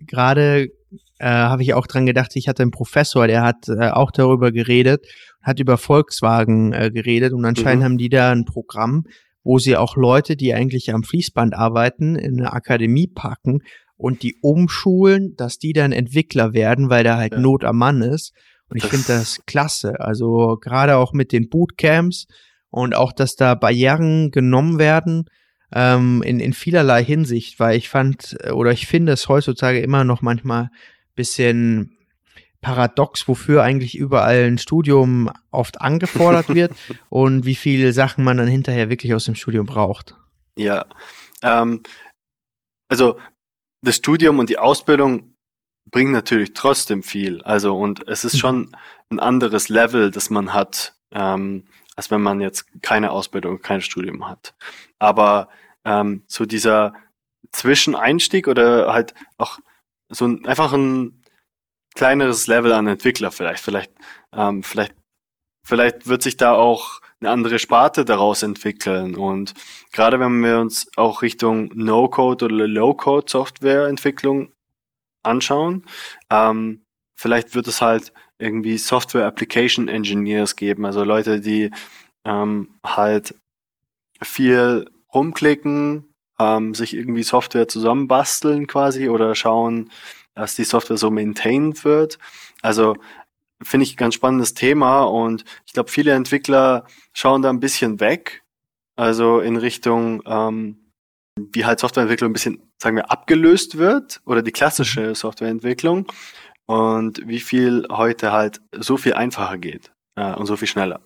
gerade äh, habe ich auch dran gedacht, ich hatte einen Professor, der hat äh, auch darüber geredet, hat über Volkswagen äh, geredet und anscheinend mhm. haben die da ein Programm, wo sie auch Leute, die eigentlich am Fließband arbeiten, in eine Akademie packen und die umschulen, dass die dann Entwickler werden, weil da halt ja. Not am Mann ist. Und ich finde das klasse. Also gerade auch mit den Bootcamps und auch, dass da Barrieren genommen werden ähm, in, in vielerlei Hinsicht, weil ich fand oder ich finde es heutzutage immer noch manchmal bisschen paradox, wofür eigentlich überall ein Studium oft angefordert wird *laughs* und wie viele Sachen man dann hinterher wirklich aus dem Studium braucht. Ja, ähm, also das Studium und die Ausbildung bringt natürlich trotzdem viel. Also und es ist mhm. schon ein anderes Level, das man hat, ähm, als wenn man jetzt keine Ausbildung, kein Studium hat. Aber ähm, so dieser Zwischeneinstieg oder halt auch so ein, einfach ein kleineres Level an Entwickler vielleicht, vielleicht, ähm, vielleicht, vielleicht wird sich da auch eine andere Sparte daraus entwickeln. Und gerade wenn wir uns auch Richtung No-Code oder Low-Code-Softwareentwicklung anschauen. Ähm, vielleicht wird es halt irgendwie Software Application Engineers geben, also Leute, die ähm, halt viel rumklicken, ähm, sich irgendwie Software zusammenbasteln quasi oder schauen, dass die Software so maintained wird. Also finde ich ein ganz spannendes Thema und ich glaube, viele Entwickler schauen da ein bisschen weg, also in Richtung ähm, wie halt Softwareentwicklung ein bisschen, sagen wir, abgelöst wird oder die klassische mhm. Softwareentwicklung und wie viel heute halt so viel einfacher geht äh, und so viel schneller.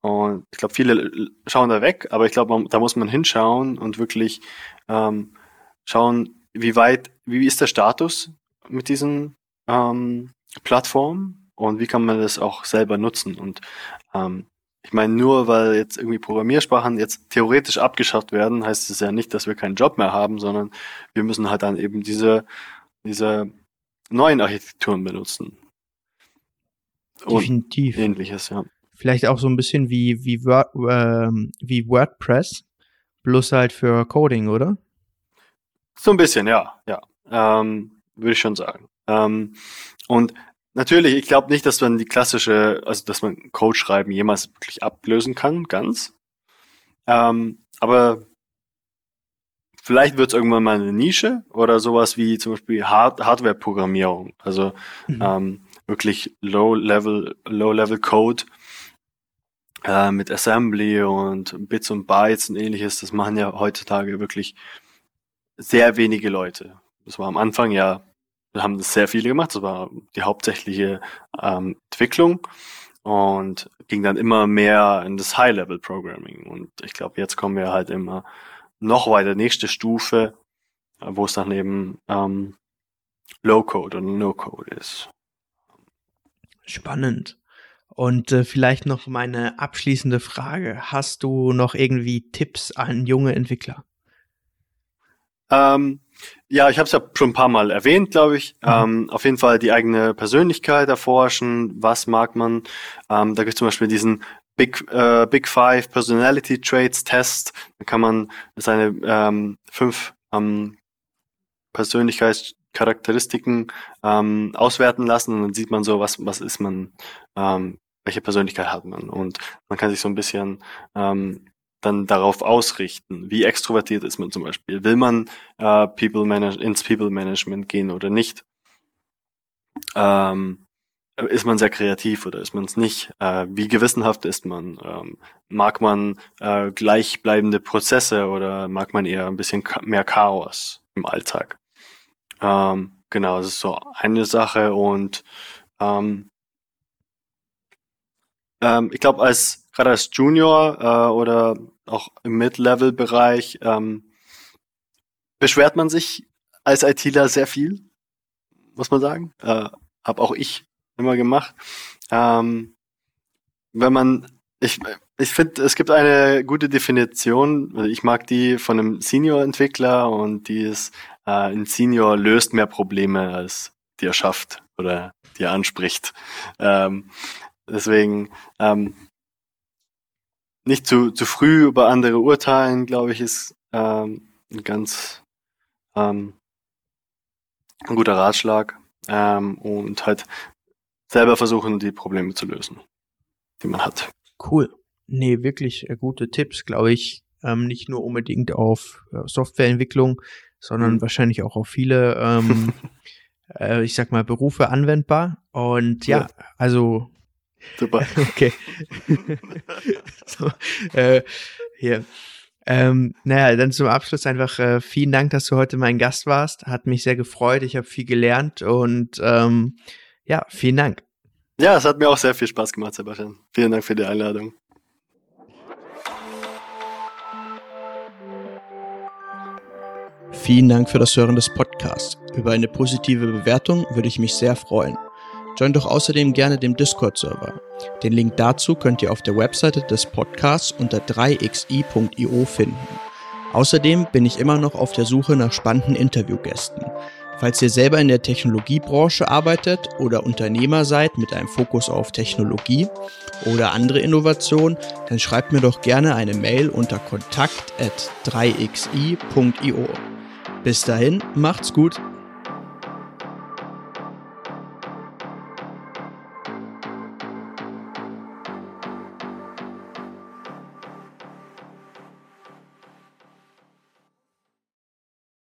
Und ich glaube, viele schauen da weg, aber ich glaube, da muss man hinschauen und wirklich ähm, schauen, wie weit, wie ist der Status mit diesen ähm, Plattformen und wie kann man das auch selber nutzen. Und ähm, ich meine, nur weil jetzt irgendwie Programmiersprachen jetzt theoretisch abgeschafft werden, heißt es ja nicht, dass wir keinen Job mehr haben, sondern wir müssen halt dann eben diese, diese neuen Architekturen benutzen. Definitiv. Und ähnliches, ja. Vielleicht auch so ein bisschen wie, wie, Word, äh, wie WordPress, bloß halt für Coding, oder? So ein bisschen, ja, ja. Ähm, würde ich schon sagen. Ähm, und natürlich, ich glaube nicht, dass man die klassische, also dass man Code schreiben jemals wirklich ablösen kann, ganz. Ähm, aber vielleicht wird es irgendwann mal eine Nische oder sowas wie zum Beispiel Hard Hardware-Programmierung. Also mhm. ähm, wirklich Low-Level, Low-Level-Code äh, mit Assembly und Bits und Bytes und ähnliches. Das machen ja heutzutage wirklich sehr wenige Leute. Das war am Anfang ja, haben das sehr viele gemacht. Das war die hauptsächliche ähm, Entwicklung und ging dann immer mehr in das High-Level-Programming. Und ich glaube, jetzt kommen wir halt immer noch weiter, nächste Stufe, wo es dann eben ähm, Low-Code und No-Code ist. Spannend. Und äh, vielleicht noch meine abschließende Frage. Hast du noch irgendwie Tipps an junge Entwickler? Ähm, ja, ich habe es ja schon ein paar Mal erwähnt, glaube ich. Mhm. Ähm, auf jeden Fall die eigene Persönlichkeit erforschen. Was mag man? Ähm, da gibt es zum Beispiel diesen Big, äh, Big Five Personality Traits Test. Da kann man seine ähm, fünf ähm, Persönlichkeitscharakteristiken ähm, auswerten lassen und dann sieht man so, was, was ist man, ähm, welche Persönlichkeit hat man. Und man kann sich so ein bisschen ähm, dann darauf ausrichten. Wie extrovertiert ist man zum Beispiel? Will man äh, People Manage ins People Management gehen oder nicht? Ähm, ist man sehr kreativ oder ist man es nicht? Äh, wie gewissenhaft ist man? Ähm, mag man äh, gleichbleibende Prozesse oder mag man eher ein bisschen mehr Chaos im Alltag? Ähm, genau, das ist so eine Sache und ähm, ähm, ich glaube, als gerade als Junior äh, oder auch im Mid-Level-Bereich ähm, beschwert man sich als ITler sehr viel, muss man sagen. Äh, hab auch ich immer gemacht. Ähm, wenn man, ich, ich finde, es gibt eine gute Definition. Ich mag die von einem Senior-Entwickler und die ist, äh, ein Senior löst mehr Probleme, als die er schafft oder die er anspricht. Ähm, deswegen ähm, nicht zu, zu früh über andere urteilen, glaube ich, ist ähm, ein ganz ähm, ein guter Ratschlag. Ähm, und halt selber versuchen, die Probleme zu lösen, die man hat. Cool. Nee, wirklich äh, gute Tipps, glaube ich. Ähm, nicht nur unbedingt auf äh, Softwareentwicklung, sondern mhm. wahrscheinlich auch auf viele, ähm, *laughs* äh, ich sag mal, Berufe anwendbar. Und ja, ja. also. Super. *laughs* Okay. *laughs* so, äh, hier. Ähm, naja, dann zum Abschluss einfach äh, vielen Dank, dass du heute mein Gast warst. Hat mich sehr gefreut. Ich habe viel gelernt und ähm, ja, vielen Dank. Ja, es hat mir auch sehr viel Spaß gemacht, Sebastian. Vielen Dank für die Einladung. Vielen Dank für das Hören des Podcasts. Über eine positive Bewertung würde ich mich sehr freuen. Join doch außerdem gerne dem Discord-Server. Den Link dazu könnt ihr auf der Webseite des Podcasts unter 3xi.io finden. Außerdem bin ich immer noch auf der Suche nach spannenden Interviewgästen. Falls ihr selber in der Technologiebranche arbeitet oder Unternehmer seid mit einem Fokus auf Technologie oder andere Innovationen, dann schreibt mir doch gerne eine Mail unter kontakt@3xi.io. Bis dahin, macht's gut.